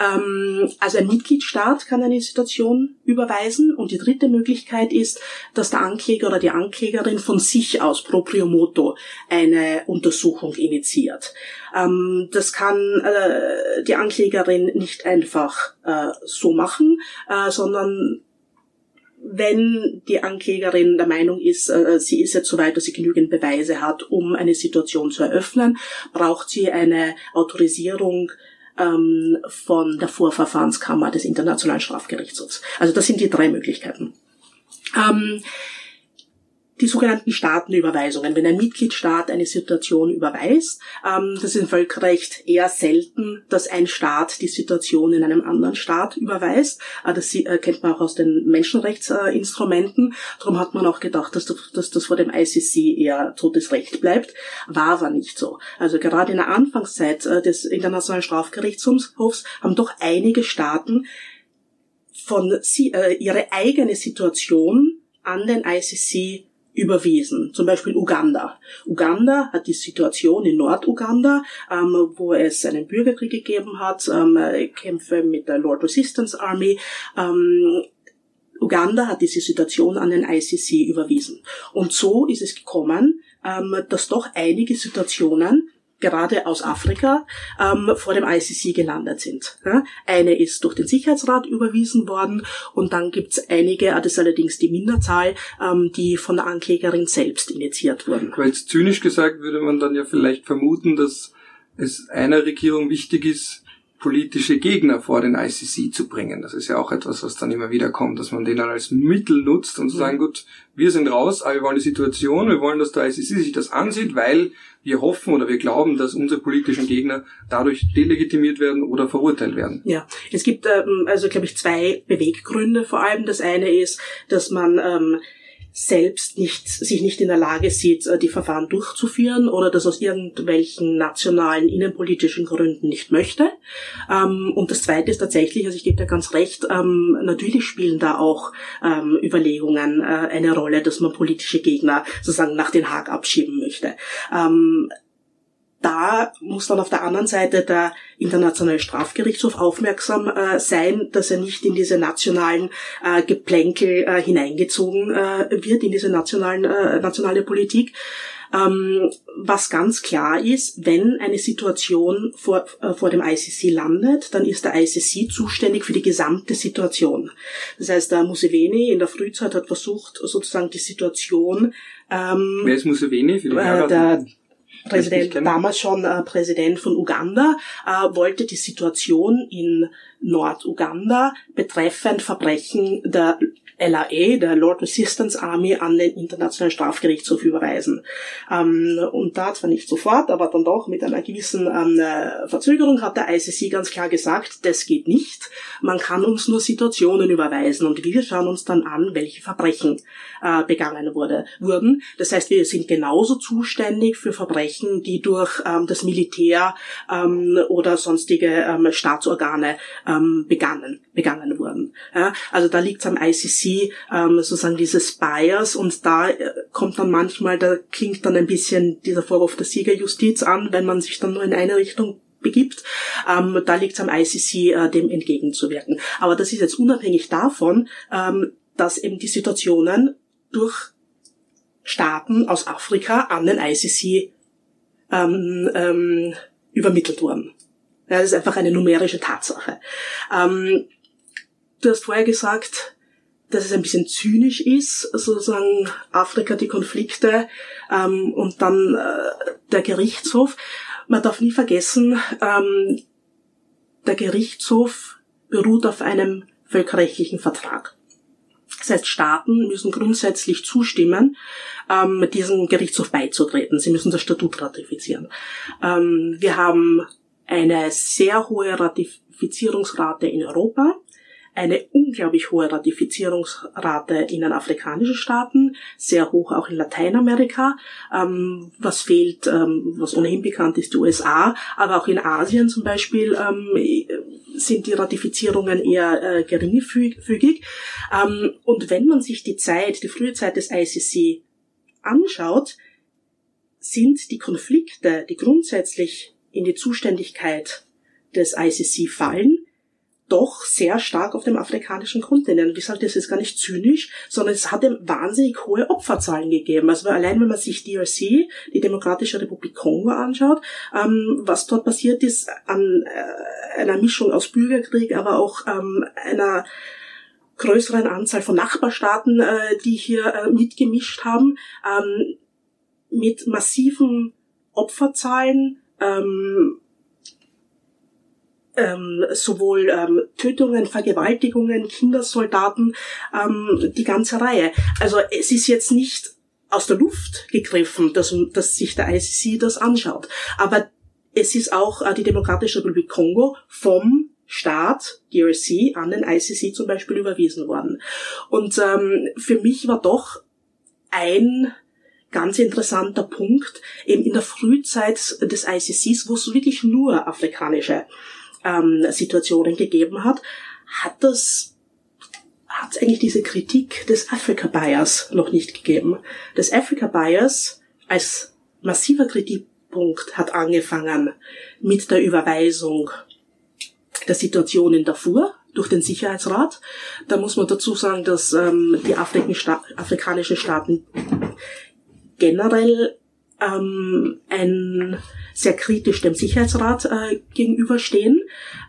Ähm, also ein Mitgliedstaat kann eine Situation überweisen und die dritte Möglichkeit ist, dass der Ankläger oder die Anklägerin von sich aus proprio moto eine Untersuchung initiiert. Ähm, das kann äh, die Anklägerin nicht einfach äh, so machen, äh, sondern wenn die Anklägerin der Meinung ist, äh, sie ist jetzt so weit, dass sie genügend Beweise hat, um eine Situation zu eröffnen, braucht sie eine Autorisierung ähm, von der Vorverfahrenskammer des Internationalen Strafgerichtshofs. Also das sind die drei Möglichkeiten. Ähm, die sogenannten Staatenüberweisungen. Wenn ein Mitgliedstaat eine Situation überweist, ähm, das ist im Völkerrecht eher selten, dass ein Staat die Situation in einem anderen Staat überweist. Äh, das äh, kennt man auch aus den Menschenrechtsinstrumenten. Darum hat man auch gedacht, dass das, vor dem ICC eher totes Recht bleibt. War aber nicht so. Also gerade in der Anfangszeit äh, des Internationalen Strafgerichtshofs haben doch einige Staaten von sie, ihre eigene Situation an den ICC überwiesen. Zum Beispiel Uganda. Uganda hat die Situation in Norduganda, ähm, wo es einen Bürgerkrieg gegeben hat, ähm, Kämpfe mit der Lord Resistance Army. Ähm, Uganda hat diese Situation an den ICC überwiesen. Und so ist es gekommen, ähm, dass doch einige Situationen gerade aus Afrika ähm, vor dem ICC gelandet sind. Eine ist durch den Sicherheitsrat überwiesen worden und dann gibt's einige, das ist allerdings die Minderzahl, ähm, die von der Anklägerin selbst initiiert wurden. Weil zynisch gesagt würde man dann ja vielleicht vermuten, dass es einer Regierung wichtig ist, politische Gegner vor den ICC zu bringen. Das ist ja auch etwas, was dann immer wieder kommt, dass man den dann als Mittel nutzt und zu sagen, gut, wir sind raus, aber wir wollen die Situation, wir wollen, dass der ICC sich das ansieht, weil wir hoffen oder wir glauben, dass unsere politischen Gegner dadurch delegitimiert werden oder verurteilt werden. Ja, es gibt ähm, also, glaube ich, zwei Beweggründe vor allem. Das eine ist, dass man ähm, selbst nicht, sich nicht in der Lage sieht, äh, die Verfahren durchzuführen oder das aus irgendwelchen nationalen innenpolitischen Gründen nicht möchte. Ähm, und das Zweite ist tatsächlich, also ich gebe dir ganz recht, ähm, natürlich spielen da auch ähm, Überlegungen äh, eine Rolle, dass man politische Gegner sozusagen nach Den Haag abschieben möchte da muss dann auf der anderen Seite der Internationale Strafgerichtshof aufmerksam äh, sein, dass er nicht in diese nationalen äh, Geplänkel äh, hineingezogen äh, wird, in diese nationalen, äh, nationale Politik. Ähm, was ganz klar ist, wenn eine Situation vor, äh, vor dem ICC landet, dann ist der ICC zuständig für die gesamte Situation. Das heißt, der Museveni in der Frühzeit hat versucht, sozusagen die Situation. Ähm, Wer ist Museveni? Für die äh, der, Präsident, damals schon äh, Präsident von Uganda, äh, wollte die Situation in Norduganda betreffend Verbrechen der LAE, der Lord Resistance Army, an den Internationalen Strafgerichtshof überweisen. Ähm, und da zwar nicht sofort, aber dann doch mit einer gewissen ähm, äh, Verzögerung hat der ICC ganz klar gesagt, das geht nicht. Man kann uns nur Situationen überweisen und wir schauen uns dann an, welche Verbrechen äh, begangen wurde, wurden. Das heißt, wir sind genauso zuständig für Verbrechen, die durch ähm, das Militär ähm, oder sonstige ähm, Staatsorgane ähm, begangen, begangen wurden. Ja, also da liegt es am ICC ähm, sozusagen dieses Bias und da äh, kommt dann manchmal, da klingt dann ein bisschen dieser Vorwurf der Siegerjustiz an, wenn man sich dann nur in eine Richtung begibt. Ähm, da liegt es am ICC, äh, dem entgegenzuwirken. Aber das ist jetzt unabhängig davon, ähm, dass eben die Situationen durch Staaten aus Afrika an den ICC ähm, ähm, übermittelt wurden. Ja, das ist einfach eine numerische Tatsache. Ähm, du hast vorher gesagt, dass es ein bisschen zynisch ist, sozusagen Afrika die Konflikte ähm, und dann äh, der Gerichtshof. Man darf nie vergessen, ähm, der Gerichtshof beruht auf einem völkerrechtlichen Vertrag. Das heißt, Staaten müssen grundsätzlich zustimmen, ähm, diesem Gerichtshof beizutreten. Sie müssen das Statut ratifizieren. Ähm, wir haben eine sehr hohe Ratifizierungsrate in Europa, eine unglaublich hohe Ratifizierungsrate in den afrikanischen Staaten, sehr hoch auch in Lateinamerika. Ähm, was fehlt, ähm, was ohnehin bekannt ist, die USA, aber auch in Asien zum Beispiel ähm, sind die Ratifizierungen eher äh, geringfügig. Ähm, und wenn man sich die Zeit, die frühe Zeit des ICC anschaut, sind die Konflikte, die grundsätzlich in die Zuständigkeit des ICC fallen, doch sehr stark auf dem afrikanischen Kontinent. Ich sage das jetzt gar nicht zynisch, sondern es hat wahnsinnig hohe Opferzahlen gegeben. Also allein wenn man sich DRC, die Demokratische Republik Kongo, anschaut, ähm, was dort passiert ist an äh, einer Mischung aus Bürgerkrieg, aber auch ähm, einer größeren Anzahl von Nachbarstaaten, äh, die hier äh, mitgemischt haben, ähm, mit massiven Opferzahlen, ähm, ähm, sowohl ähm, Tötungen, Vergewaltigungen, Kindersoldaten, ähm, die ganze Reihe. Also es ist jetzt nicht aus der Luft gegriffen, dass, dass sich der ICC das anschaut. Aber es ist auch äh, die Demokratische Republik Kongo vom Staat DRC an den ICC zum Beispiel überwiesen worden. Und ähm, für mich war doch ein ganz interessanter Punkt eben in der Frühzeit des ICCs, wo es wirklich nur afrikanische ähm, Situationen gegeben hat, hat das hat es eigentlich diese Kritik des Africa Bias noch nicht gegeben. Das Africa Bias als massiver Kritikpunkt hat angefangen mit der Überweisung der Situation in Darfur durch den Sicherheitsrat. Da muss man dazu sagen, dass ähm, die afrikanischen Staaten generell ähm, ein sehr kritisch dem Sicherheitsrat äh, gegenüberstehen.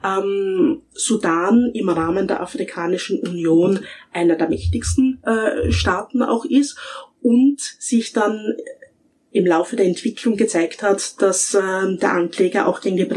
Ähm, Sudan im Rahmen der Afrikanischen Union einer der mächtigsten äh, Staaten auch ist und sich dann im Laufe der Entwicklung gezeigt hat, dass äh, der Ankläger auch gegen, den,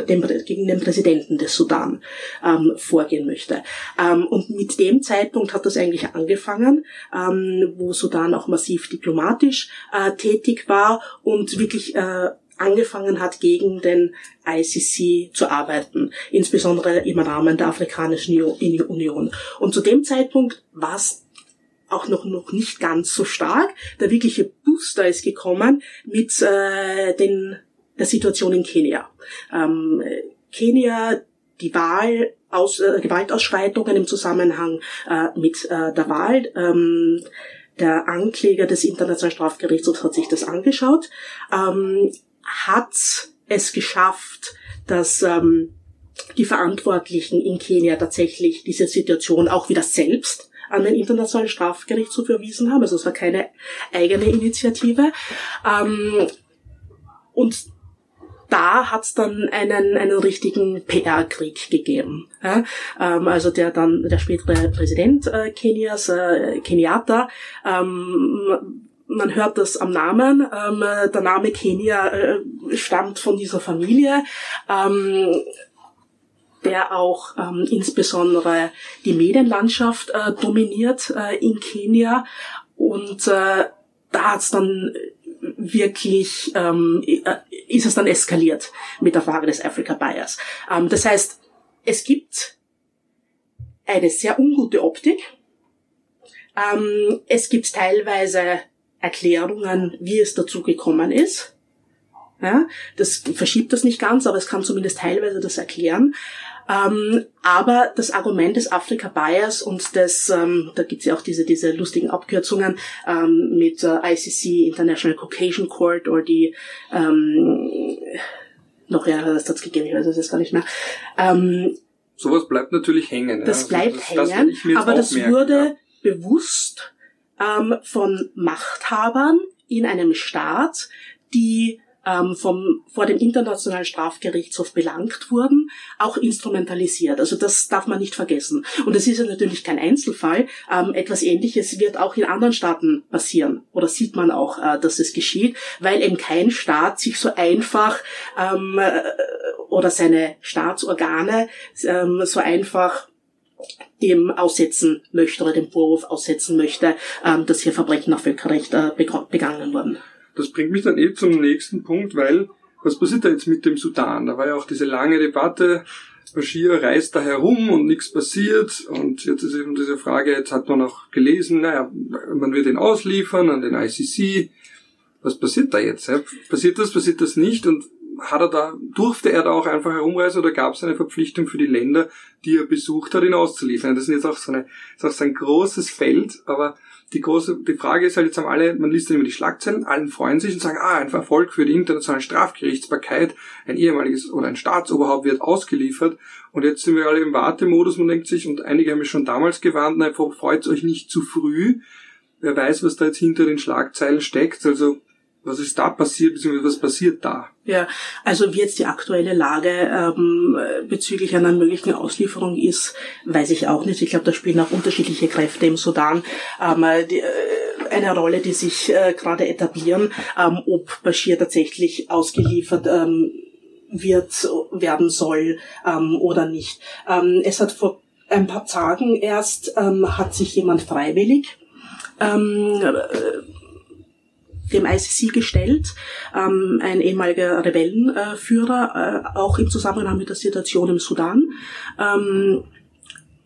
gegen, den, Präsidenten des Sudan ähm, vorgehen möchte. Ähm, und mit dem Zeitpunkt hat das eigentlich angefangen, ähm, wo Sudan auch massiv diplomatisch äh, tätig war und wirklich äh, angefangen hat, gegen den ICC zu arbeiten, insbesondere im Rahmen der Afrikanischen Union. Und zu dem Zeitpunkt war es auch noch, noch nicht ganz so stark. Der wirkliche Booster ist gekommen mit äh, den, der Situation in Kenia. Ähm, Kenia, die Wahl, aus, äh, Gewaltausschreitungen im Zusammenhang äh, mit äh, der Wahl. Ähm, der Ankläger des Internationalen Strafgerichtshofs hat sich das angeschaut, ähm, hat es geschafft, dass ähm, die Verantwortlichen in Kenia tatsächlich diese Situation auch wieder selbst an den Internationalen Strafgerichtshof verwiesen haben. Also es war keine eigene Initiative. Ähm, und da hat es dann einen, einen richtigen PR-Krieg gegeben. Ja? Ähm, also der dann der spätere Präsident äh, Kenias, äh, Kenyatta, ähm, man hört das am Namen. Ähm, der Name Kenia äh, stammt von dieser Familie. Ähm, der auch ähm, insbesondere die Medienlandschaft äh, dominiert äh, in Kenia. Und äh, da hat's dann wirklich, ähm, äh, ist es dann eskaliert mit der Frage des Africa Bias. Ähm, das heißt, es gibt eine sehr ungute Optik. Ähm, es gibt teilweise Erklärungen, wie es dazu gekommen ist. Ja, das verschiebt das nicht ganz, aber es kann zumindest teilweise das erklären. Ähm, aber das Argument des Africa Bias und des, ähm, da gibt's ja auch diese, diese lustigen Abkürzungen ähm, mit äh, ICC, International Caucasian Court oder die ähm, noch ja, das hat's gegeben, ich weiß es jetzt gar nicht mehr. Ähm, Sowas bleibt natürlich hängen. Das ja. Also bleibt das, hängen, das aber das merken, wurde ja. bewusst ähm, von Machthabern in einem Staat, die ähm, vom, vor dem Internationalen Strafgerichtshof belangt wurden, auch instrumentalisiert. Also das darf man nicht vergessen. Und es ist ja natürlich kein Einzelfall. Ähm, etwas Ähnliches wird auch in anderen Staaten passieren. Oder sieht man auch, äh, dass es geschieht, weil eben kein Staat sich so einfach ähm, äh, oder seine Staatsorgane ähm, so einfach dem aussetzen möchte oder dem Vorwurf aussetzen möchte, ähm, dass hier Verbrechen nach Völkerrecht äh, begangen wurden. Das bringt mich dann eh zum nächsten Punkt, weil was passiert da jetzt mit dem Sudan? Da war ja auch diese lange Debatte Bashir reist da herum und nichts passiert. Und jetzt ist eben diese Frage, jetzt hat man auch gelesen, naja, man wird ihn ausliefern an den ICC. Was passiert da jetzt? Passiert das, passiert das nicht? Und hat er da, durfte er da auch einfach herumreisen oder gab es eine Verpflichtung für die Länder, die er besucht hat, ihn auszuliefern? Das ist jetzt auch so, eine, ist auch so ein großes Feld, aber die große, die Frage ist halt, jetzt haben alle, man liest dann immer die Schlagzeilen, allen freuen sich und sagen, ah, ein Erfolg für die internationale Strafgerichtsbarkeit, ein ehemaliges oder ein Staatsoberhaupt wird ausgeliefert. Und jetzt sind wir alle im Wartemodus, man denkt sich, und einige haben mich schon damals gewarnt, nein, freut euch nicht zu früh, wer weiß, was da jetzt hinter den Schlagzeilen steckt, also was ist da passiert, beziehungsweise was passiert da? Ja, also wie jetzt die aktuelle Lage ähm, bezüglich einer möglichen Auslieferung ist, weiß ich auch nicht. Ich glaube, da spielen auch unterschiedliche Kräfte im Sudan ähm, die, äh, eine Rolle, die sich äh, gerade etablieren, ähm, ob Bashir tatsächlich ausgeliefert ähm, wird, werden soll ähm, oder nicht. Ähm, es hat vor ein paar Tagen erst ähm, hat sich jemand freiwillig ähm, dem ICC gestellt, ähm, ein ehemaliger Rebellenführer, äh, auch im Zusammenhang mit der Situation im Sudan. Ähm,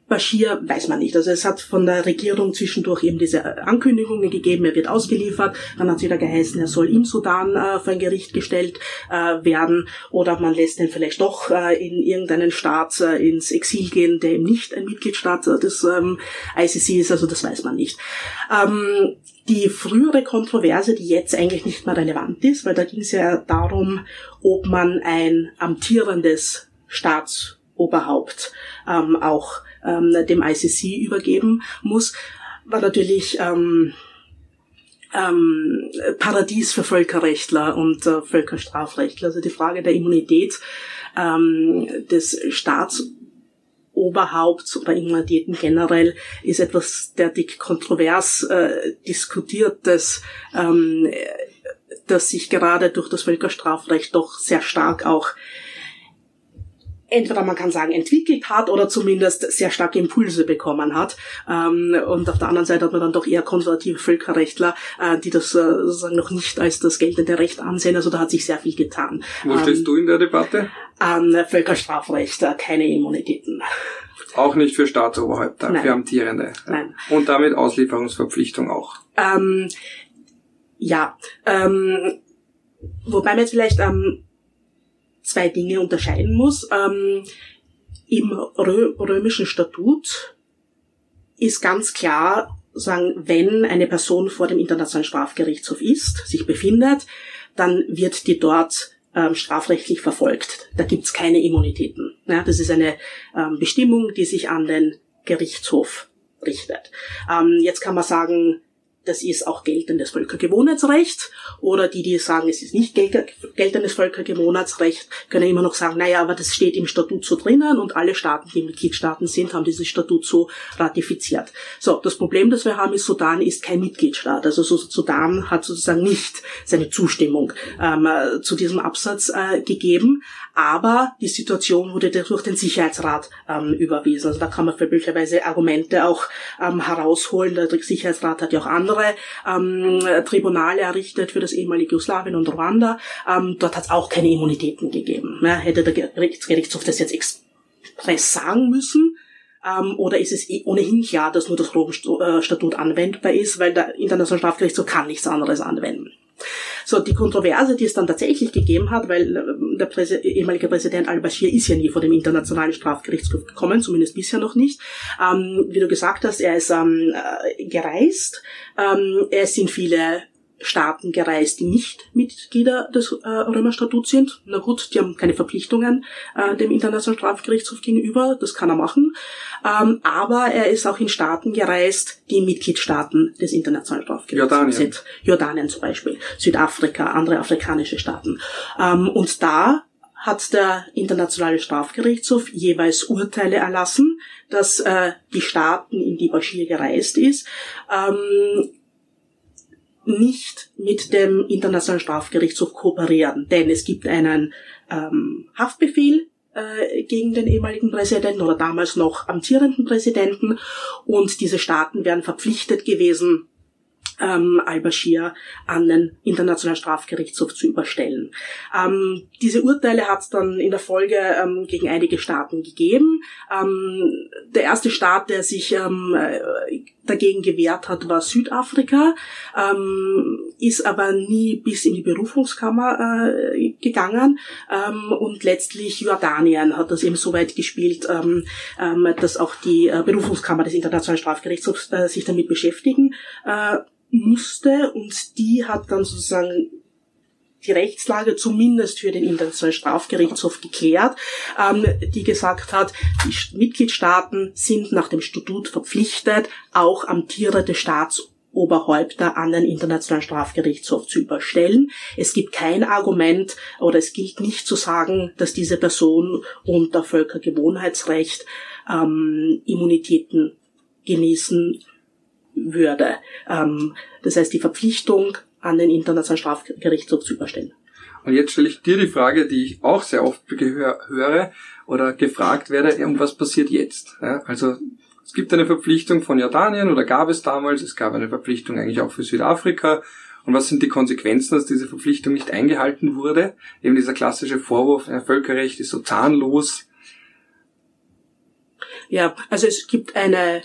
Bashir weiß man nicht. Also es hat von der Regierung zwischendurch eben diese Ankündigungen gegeben, er wird ausgeliefert. Dann hat es wieder geheißen, er soll im Sudan äh, vor ein Gericht gestellt äh, werden oder man lässt ihn vielleicht doch äh, in irgendeinen Staat äh, ins Exil gehen, der eben nicht ein Mitgliedstaat des ähm, ICC ist. Also das weiß man nicht. Ähm, die frühere Kontroverse, die jetzt eigentlich nicht mehr relevant ist, weil da ging es ja darum, ob man ein amtierendes Staatsoberhaupt ähm, auch ähm, dem ICC übergeben muss, war natürlich ähm, ähm, Paradies für Völkerrechtler und äh, Völkerstrafrechtler. Also die Frage der Immunität ähm, des Staatsoberhaupts oder Immunitäten generell ist etwas derartig kontrovers äh, diskutiertes, ähm, dass sich gerade durch das Völkerstrafrecht doch sehr stark auch entweder man kann sagen entwickelt hat oder zumindest sehr starke Impulse bekommen hat. Ähm, und auf der anderen Seite hat man dann doch eher konservative Völkerrechtler, äh, die das äh, sozusagen noch nicht als das geltende Recht ansehen. Also da hat sich sehr viel getan. Wo stehst ähm, du in der Debatte? An Völkerstrafrecht, äh, keine Immunitäten. Auch nicht für Staatsoberhäupter, Nein. für Amtierende. Nein. Und damit Auslieferungsverpflichtung auch. Ähm, ja, ähm, wobei man jetzt vielleicht ähm, zwei Dinge unterscheiden muss. Ähm, Im Rö römischen Statut ist ganz klar, sagen, wenn eine Person vor dem Internationalen Strafgerichtshof ist, sich befindet, dann wird die dort ähm, strafrechtlich verfolgt. Da gibt's keine Immunitäten. Ja, das ist eine ähm, Bestimmung, die sich an den Gerichtshof richtet. Ähm, jetzt kann man sagen, das ist auch geltendes Völkergewohnheitsrecht. Oder die, die sagen, es ist nicht geltendes Völkergewohnheitsrecht, können immer noch sagen, naja, aber das steht im Statut so drinnen und alle Staaten, die Mitgliedstaaten sind, haben dieses Statut so ratifiziert. So, das Problem, das wir haben, ist, Sudan ist kein Mitgliedstaat. Also Sudan hat sozusagen nicht seine Zustimmung ähm, zu diesem Absatz äh, gegeben, aber die Situation wurde durch den Sicherheitsrat ähm, überwiesen. Also da kann man möglicherweise Argumente auch ähm, herausholen. Der Sicherheitsrat hat ja auch andere ähm, Tribunale errichtet für das ehemalige Jugoslawien und Ruanda. Ähm, dort hat es auch keine Immunitäten gegeben. Ja, hätte der Gerichtshof das jetzt express sagen müssen, ähm, oder ist es eh ohnehin klar, dass nur das Rom-Statut anwendbar ist, weil der Internationale Strafgerichtshof kann nichts anderes anwenden. So, die Kontroverse, die es dann tatsächlich gegeben hat, weil äh, der Präse ehemalige Präsident al-Bashir ist ja nie vor dem Internationalen Strafgerichtshof gekommen, zumindest bisher noch nicht. Ähm, wie du gesagt hast, er ist ähm, äh, gereist. Ähm, es sind viele Staaten gereist, die nicht Mitglieder des äh, Römerstatuts sind. Na gut, die haben keine Verpflichtungen äh, dem Internationalen Strafgerichtshof gegenüber, das kann er machen. Ähm, aber er ist auch in Staaten gereist, die Mitgliedstaaten des Internationalen Strafgerichtshofs Jordanien. sind. Jordanien zum Beispiel, Südafrika, andere afrikanische Staaten. Ähm, und da hat der Internationale Strafgerichtshof jeweils Urteile erlassen, dass äh, die Staaten, in die Bashir gereist ist, ähm, nicht mit dem Internationalen Strafgerichtshof kooperieren, denn es gibt einen ähm, Haftbefehl äh, gegen den ehemaligen Präsidenten oder damals noch amtierenden Präsidenten und diese Staaten wären verpflichtet gewesen, ähm, al-Bashir an den Internationalen Strafgerichtshof zu überstellen. Ähm, diese Urteile hat es dann in der Folge ähm, gegen einige Staaten gegeben. Ähm, der erste Staat, der sich ähm, äh, dagegen gewehrt hat, war Südafrika, ähm, ist aber nie bis in die Berufungskammer äh, gegangen ähm, und letztlich Jordanien hat das eben so weit gespielt, ähm, ähm, dass auch die äh, Berufungskammer des Internationalen Strafgerichtshofs äh, sich damit beschäftigen äh, musste. Und die hat dann sozusagen die Rechtslage zumindest für den Internationalen Strafgerichtshof geklärt, ähm, die gesagt hat, die Mitgliedstaaten sind nach dem Statut verpflichtet, auch amtierende Staatsoberhäupter an den Internationalen Strafgerichtshof zu überstellen. Es gibt kein Argument oder es gilt nicht zu sagen, dass diese Person unter Völkergewohnheitsrecht ähm, Immunitäten genießen würde. Ähm, das heißt, die Verpflichtung an den Internationalen Strafgerichtshof zu überstellen. Und jetzt stelle ich dir die Frage, die ich auch sehr oft höre oder gefragt werde, und was passiert jetzt? Ja, also es gibt eine Verpflichtung von Jordanien oder gab es damals, es gab eine Verpflichtung eigentlich auch für Südafrika. Und was sind die Konsequenzen, dass diese Verpflichtung nicht eingehalten wurde? Eben dieser klassische Vorwurf, ja, Völkerrecht ist so zahnlos. Ja, also es gibt eine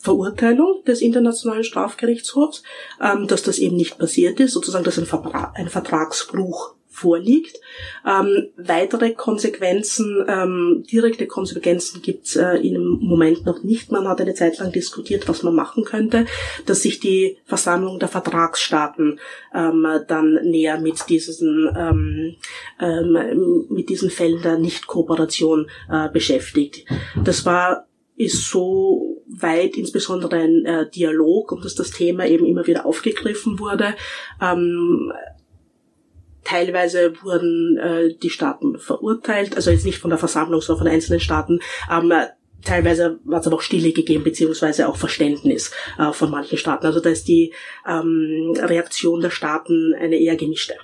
Verurteilung des Internationalen Strafgerichtshofs, ähm, dass das eben nicht passiert ist, sozusagen, dass ein, Verbra ein Vertragsbruch vorliegt. Ähm, weitere Konsequenzen, ähm, direkte Konsequenzen gibt's äh, im Moment noch nicht. Man hat eine Zeit lang diskutiert, was man machen könnte, dass sich die Versammlung der Vertragsstaaten ähm, dann näher mit diesen ähm, ähm, mit diesen Fällen der Nichtkooperation äh, beschäftigt. Das war ist so weit insbesondere ein äh, Dialog und dass das Thema eben immer wieder aufgegriffen wurde. Ähm, teilweise wurden äh, die Staaten verurteilt, also jetzt nicht von der Versammlung, sondern von einzelnen Staaten. Ähm, teilweise hat es aber auch Stille gegeben, beziehungsweise auch Verständnis äh, von manchen Staaten. Also da ist die ähm, Reaktion der Staaten eine eher gemischte.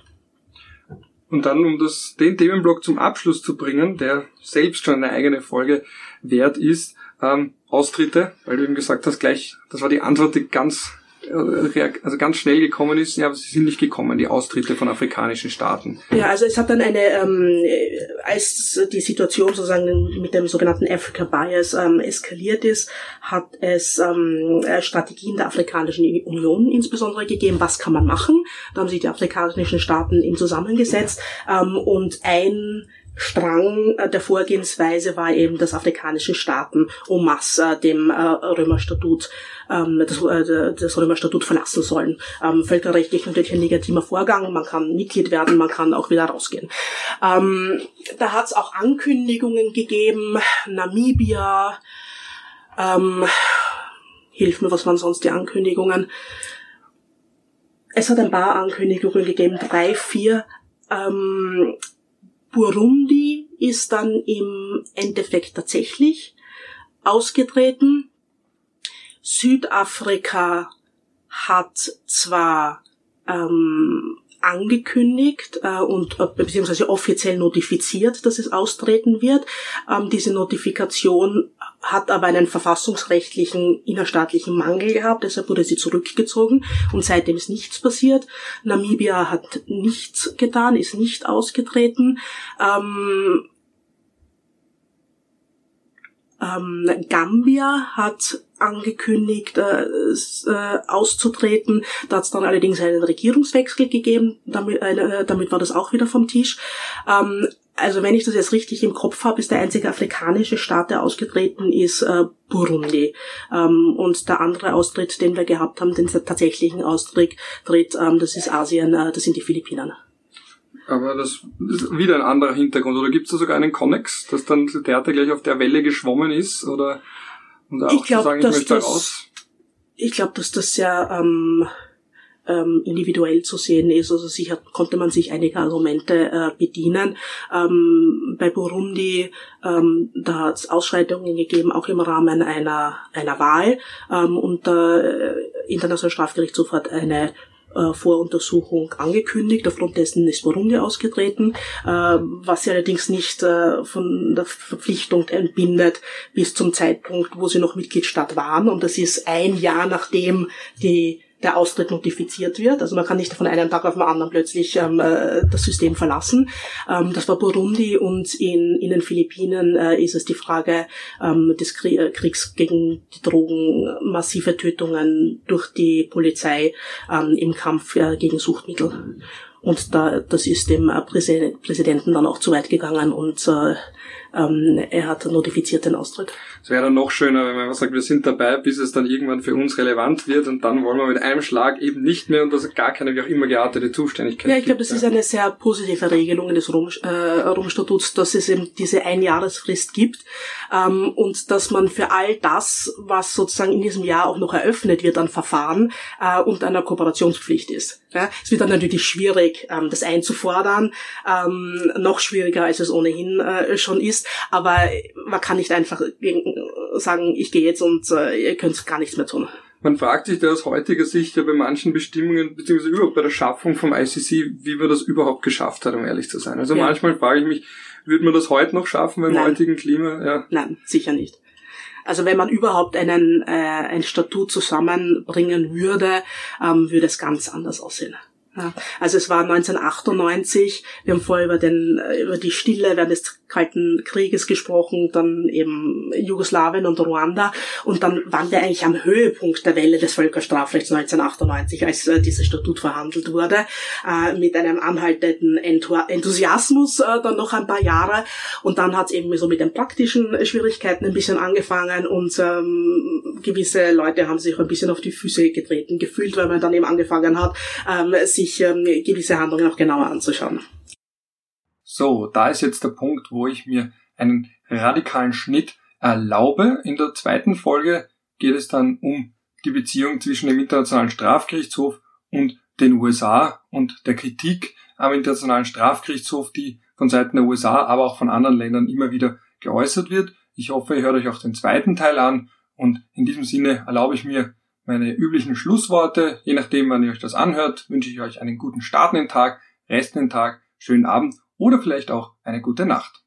Und dann, um das, den Themenblock zum Abschluss zu bringen, der selbst schon eine eigene Folge wert ist, ähm, Austritte, weil du eben gesagt hast, gleich, das war die Antwort, die ganz, äh, also ganz schnell gekommen ist. Ja, aber sie sind nicht gekommen, die Austritte von afrikanischen Staaten. Ja, also es hat dann eine, ähm, als die Situation sozusagen mit dem sogenannten Africa Bias ähm, eskaliert ist, hat es ähm, Strategien der Afrikanischen Union insbesondere gegeben, was kann man machen. Da haben sich die afrikanischen Staaten eben zusammengesetzt ähm, und ein Strang äh, der Vorgehensweise war eben, dass afrikanische Staaten en masse dem äh, Römerstatut ähm, das, äh, das Römerstatut verlassen sollen. Ähm, völkerrechtlich natürlich ein legitimer Vorgang. Man kann Mitglied werden, man kann auch wieder rausgehen. Ähm, da hat es auch Ankündigungen gegeben. Namibia. Ähm, hilf mir, was waren sonst die Ankündigungen? Es hat ein paar Ankündigungen gegeben, drei, vier. Ähm, Burundi ist dann im Endeffekt tatsächlich ausgetreten. Südafrika hat zwar ähm, angekündigt äh, und äh, beziehungsweise offiziell notifiziert, dass es austreten wird. Ähm, diese Notifikation hat aber einen verfassungsrechtlichen innerstaatlichen Mangel gehabt, deshalb wurde sie zurückgezogen und seitdem ist nichts passiert. Namibia hat nichts getan, ist nicht ausgetreten. Ähm, ähm, Gambia hat angekündigt, äh, äh, auszutreten. Da hat es dann allerdings einen Regierungswechsel gegeben. Damit, äh, damit war das auch wieder vom Tisch. Ähm, also wenn ich das jetzt richtig im Kopf habe, ist der einzige afrikanische Staat, der ausgetreten ist, äh, Burundi. Ähm, und der andere Austritt, den wir gehabt haben, den tatsächlichen Austritt, ähm, das ist Asien, äh, das sind die Philippinen. Aber das ist wieder ein anderer Hintergrund. Oder gibt es da sogar einen Connex, dass dann der Theater gleich auf der Welle geschwommen ist? Oder um da auch ich glaub, zu sagen, ich möchte das, raus? Ich glaube, dass das sehr ähm, ähm, individuell zu sehen ist. Also sicher konnte man sich einige Argumente äh, bedienen. Ähm, bei Burundi, ähm, da hat es Ausschreitungen gegeben, auch im Rahmen einer, einer Wahl. Ähm, und der äh, Internationale Strafgerichtshof hat eine äh, Voruntersuchung angekündigt. Aufgrund dessen ist Burundi ausgetreten, äh, was sie allerdings nicht äh, von der Verpflichtung entbindet bis zum Zeitpunkt, wo sie noch Mitgliedstaat waren. Und das ist ein Jahr nachdem die der Austritt notifiziert wird. Also man kann nicht von einem Tag auf den anderen plötzlich ähm, äh, das System verlassen. Ähm, das war Burundi und in, in den Philippinen äh, ist es die Frage ähm, des Kriegs gegen die Drogen, massive Tötungen durch die Polizei ähm, im Kampf äh, gegen Suchtmittel. Und da, das ist dem äh, Präsidenten dann auch zu weit gegangen und äh, ähm, er hat notifiziert den Austritt. Es wäre dann noch schöner, wenn man sagt, wir sind dabei, bis es dann irgendwann für uns relevant wird und dann wollen wir mit einem Schlag eben nicht mehr und das gar keine wie auch immer geartete Zuständigkeit Ja, ich glaube, das ja. ist eine sehr positive Regelung des Rom, äh, Romstatuts, dass es eben diese Einjahresfrist gibt ähm, und dass man für all das, was sozusagen in diesem Jahr auch noch eröffnet wird an Verfahren, äh, unter einer Kooperationspflicht ist. Ja, es wird dann natürlich schwierig, ähm, das einzufordern, ähm, noch schwieriger, als es ohnehin äh, schon ist, aber man kann nicht einfach sagen, ich gehe jetzt und äh, ihr könnt gar nichts mehr tun. Man fragt sich da aus heutiger Sicht ja bei manchen Bestimmungen, beziehungsweise überhaupt bei der Schaffung vom ICC, wie man das überhaupt geschafft hat, um ehrlich zu sein. Also ja. manchmal frage ich mich, würde man das heute noch schaffen beim Nein. heutigen Klima? Ja. Nein, sicher nicht. Also wenn man überhaupt einen, äh, ein Statut zusammenbringen würde, ähm, würde es ganz anders aussehen. Also es war 1998, wir haben vorher über, den, äh, über die Stille während des Kalten Krieges gesprochen, dann eben Jugoslawien und Ruanda. Und dann waren wir eigentlich am Höhepunkt der Welle des Völkerstrafrechts 1998, als äh, dieses Statut verhandelt wurde, äh, mit einem anhaltenden Enthusiasmus äh, dann noch ein paar Jahre. Und dann hat es eben so mit den praktischen Schwierigkeiten ein bisschen angefangen und ähm, gewisse Leute haben sich ein bisschen auf die Füße getreten gefühlt, weil man dann eben angefangen hat, ähm, sich ähm, gewisse Handlungen auch genauer anzuschauen. So, da ist jetzt der Punkt, wo ich mir einen radikalen Schnitt erlaube. In der zweiten Folge geht es dann um die Beziehung zwischen dem Internationalen Strafgerichtshof und den USA und der Kritik am Internationalen Strafgerichtshof, die von Seiten der USA, aber auch von anderen Ländern immer wieder geäußert wird. Ich hoffe, ihr hört euch auch den zweiten Teil an und in diesem Sinne erlaube ich mir meine üblichen Schlussworte. Je nachdem, wann ihr euch das anhört, wünsche ich euch einen guten Start in den Tag, Rest in den Tag, schönen Abend oder vielleicht auch eine gute Nacht.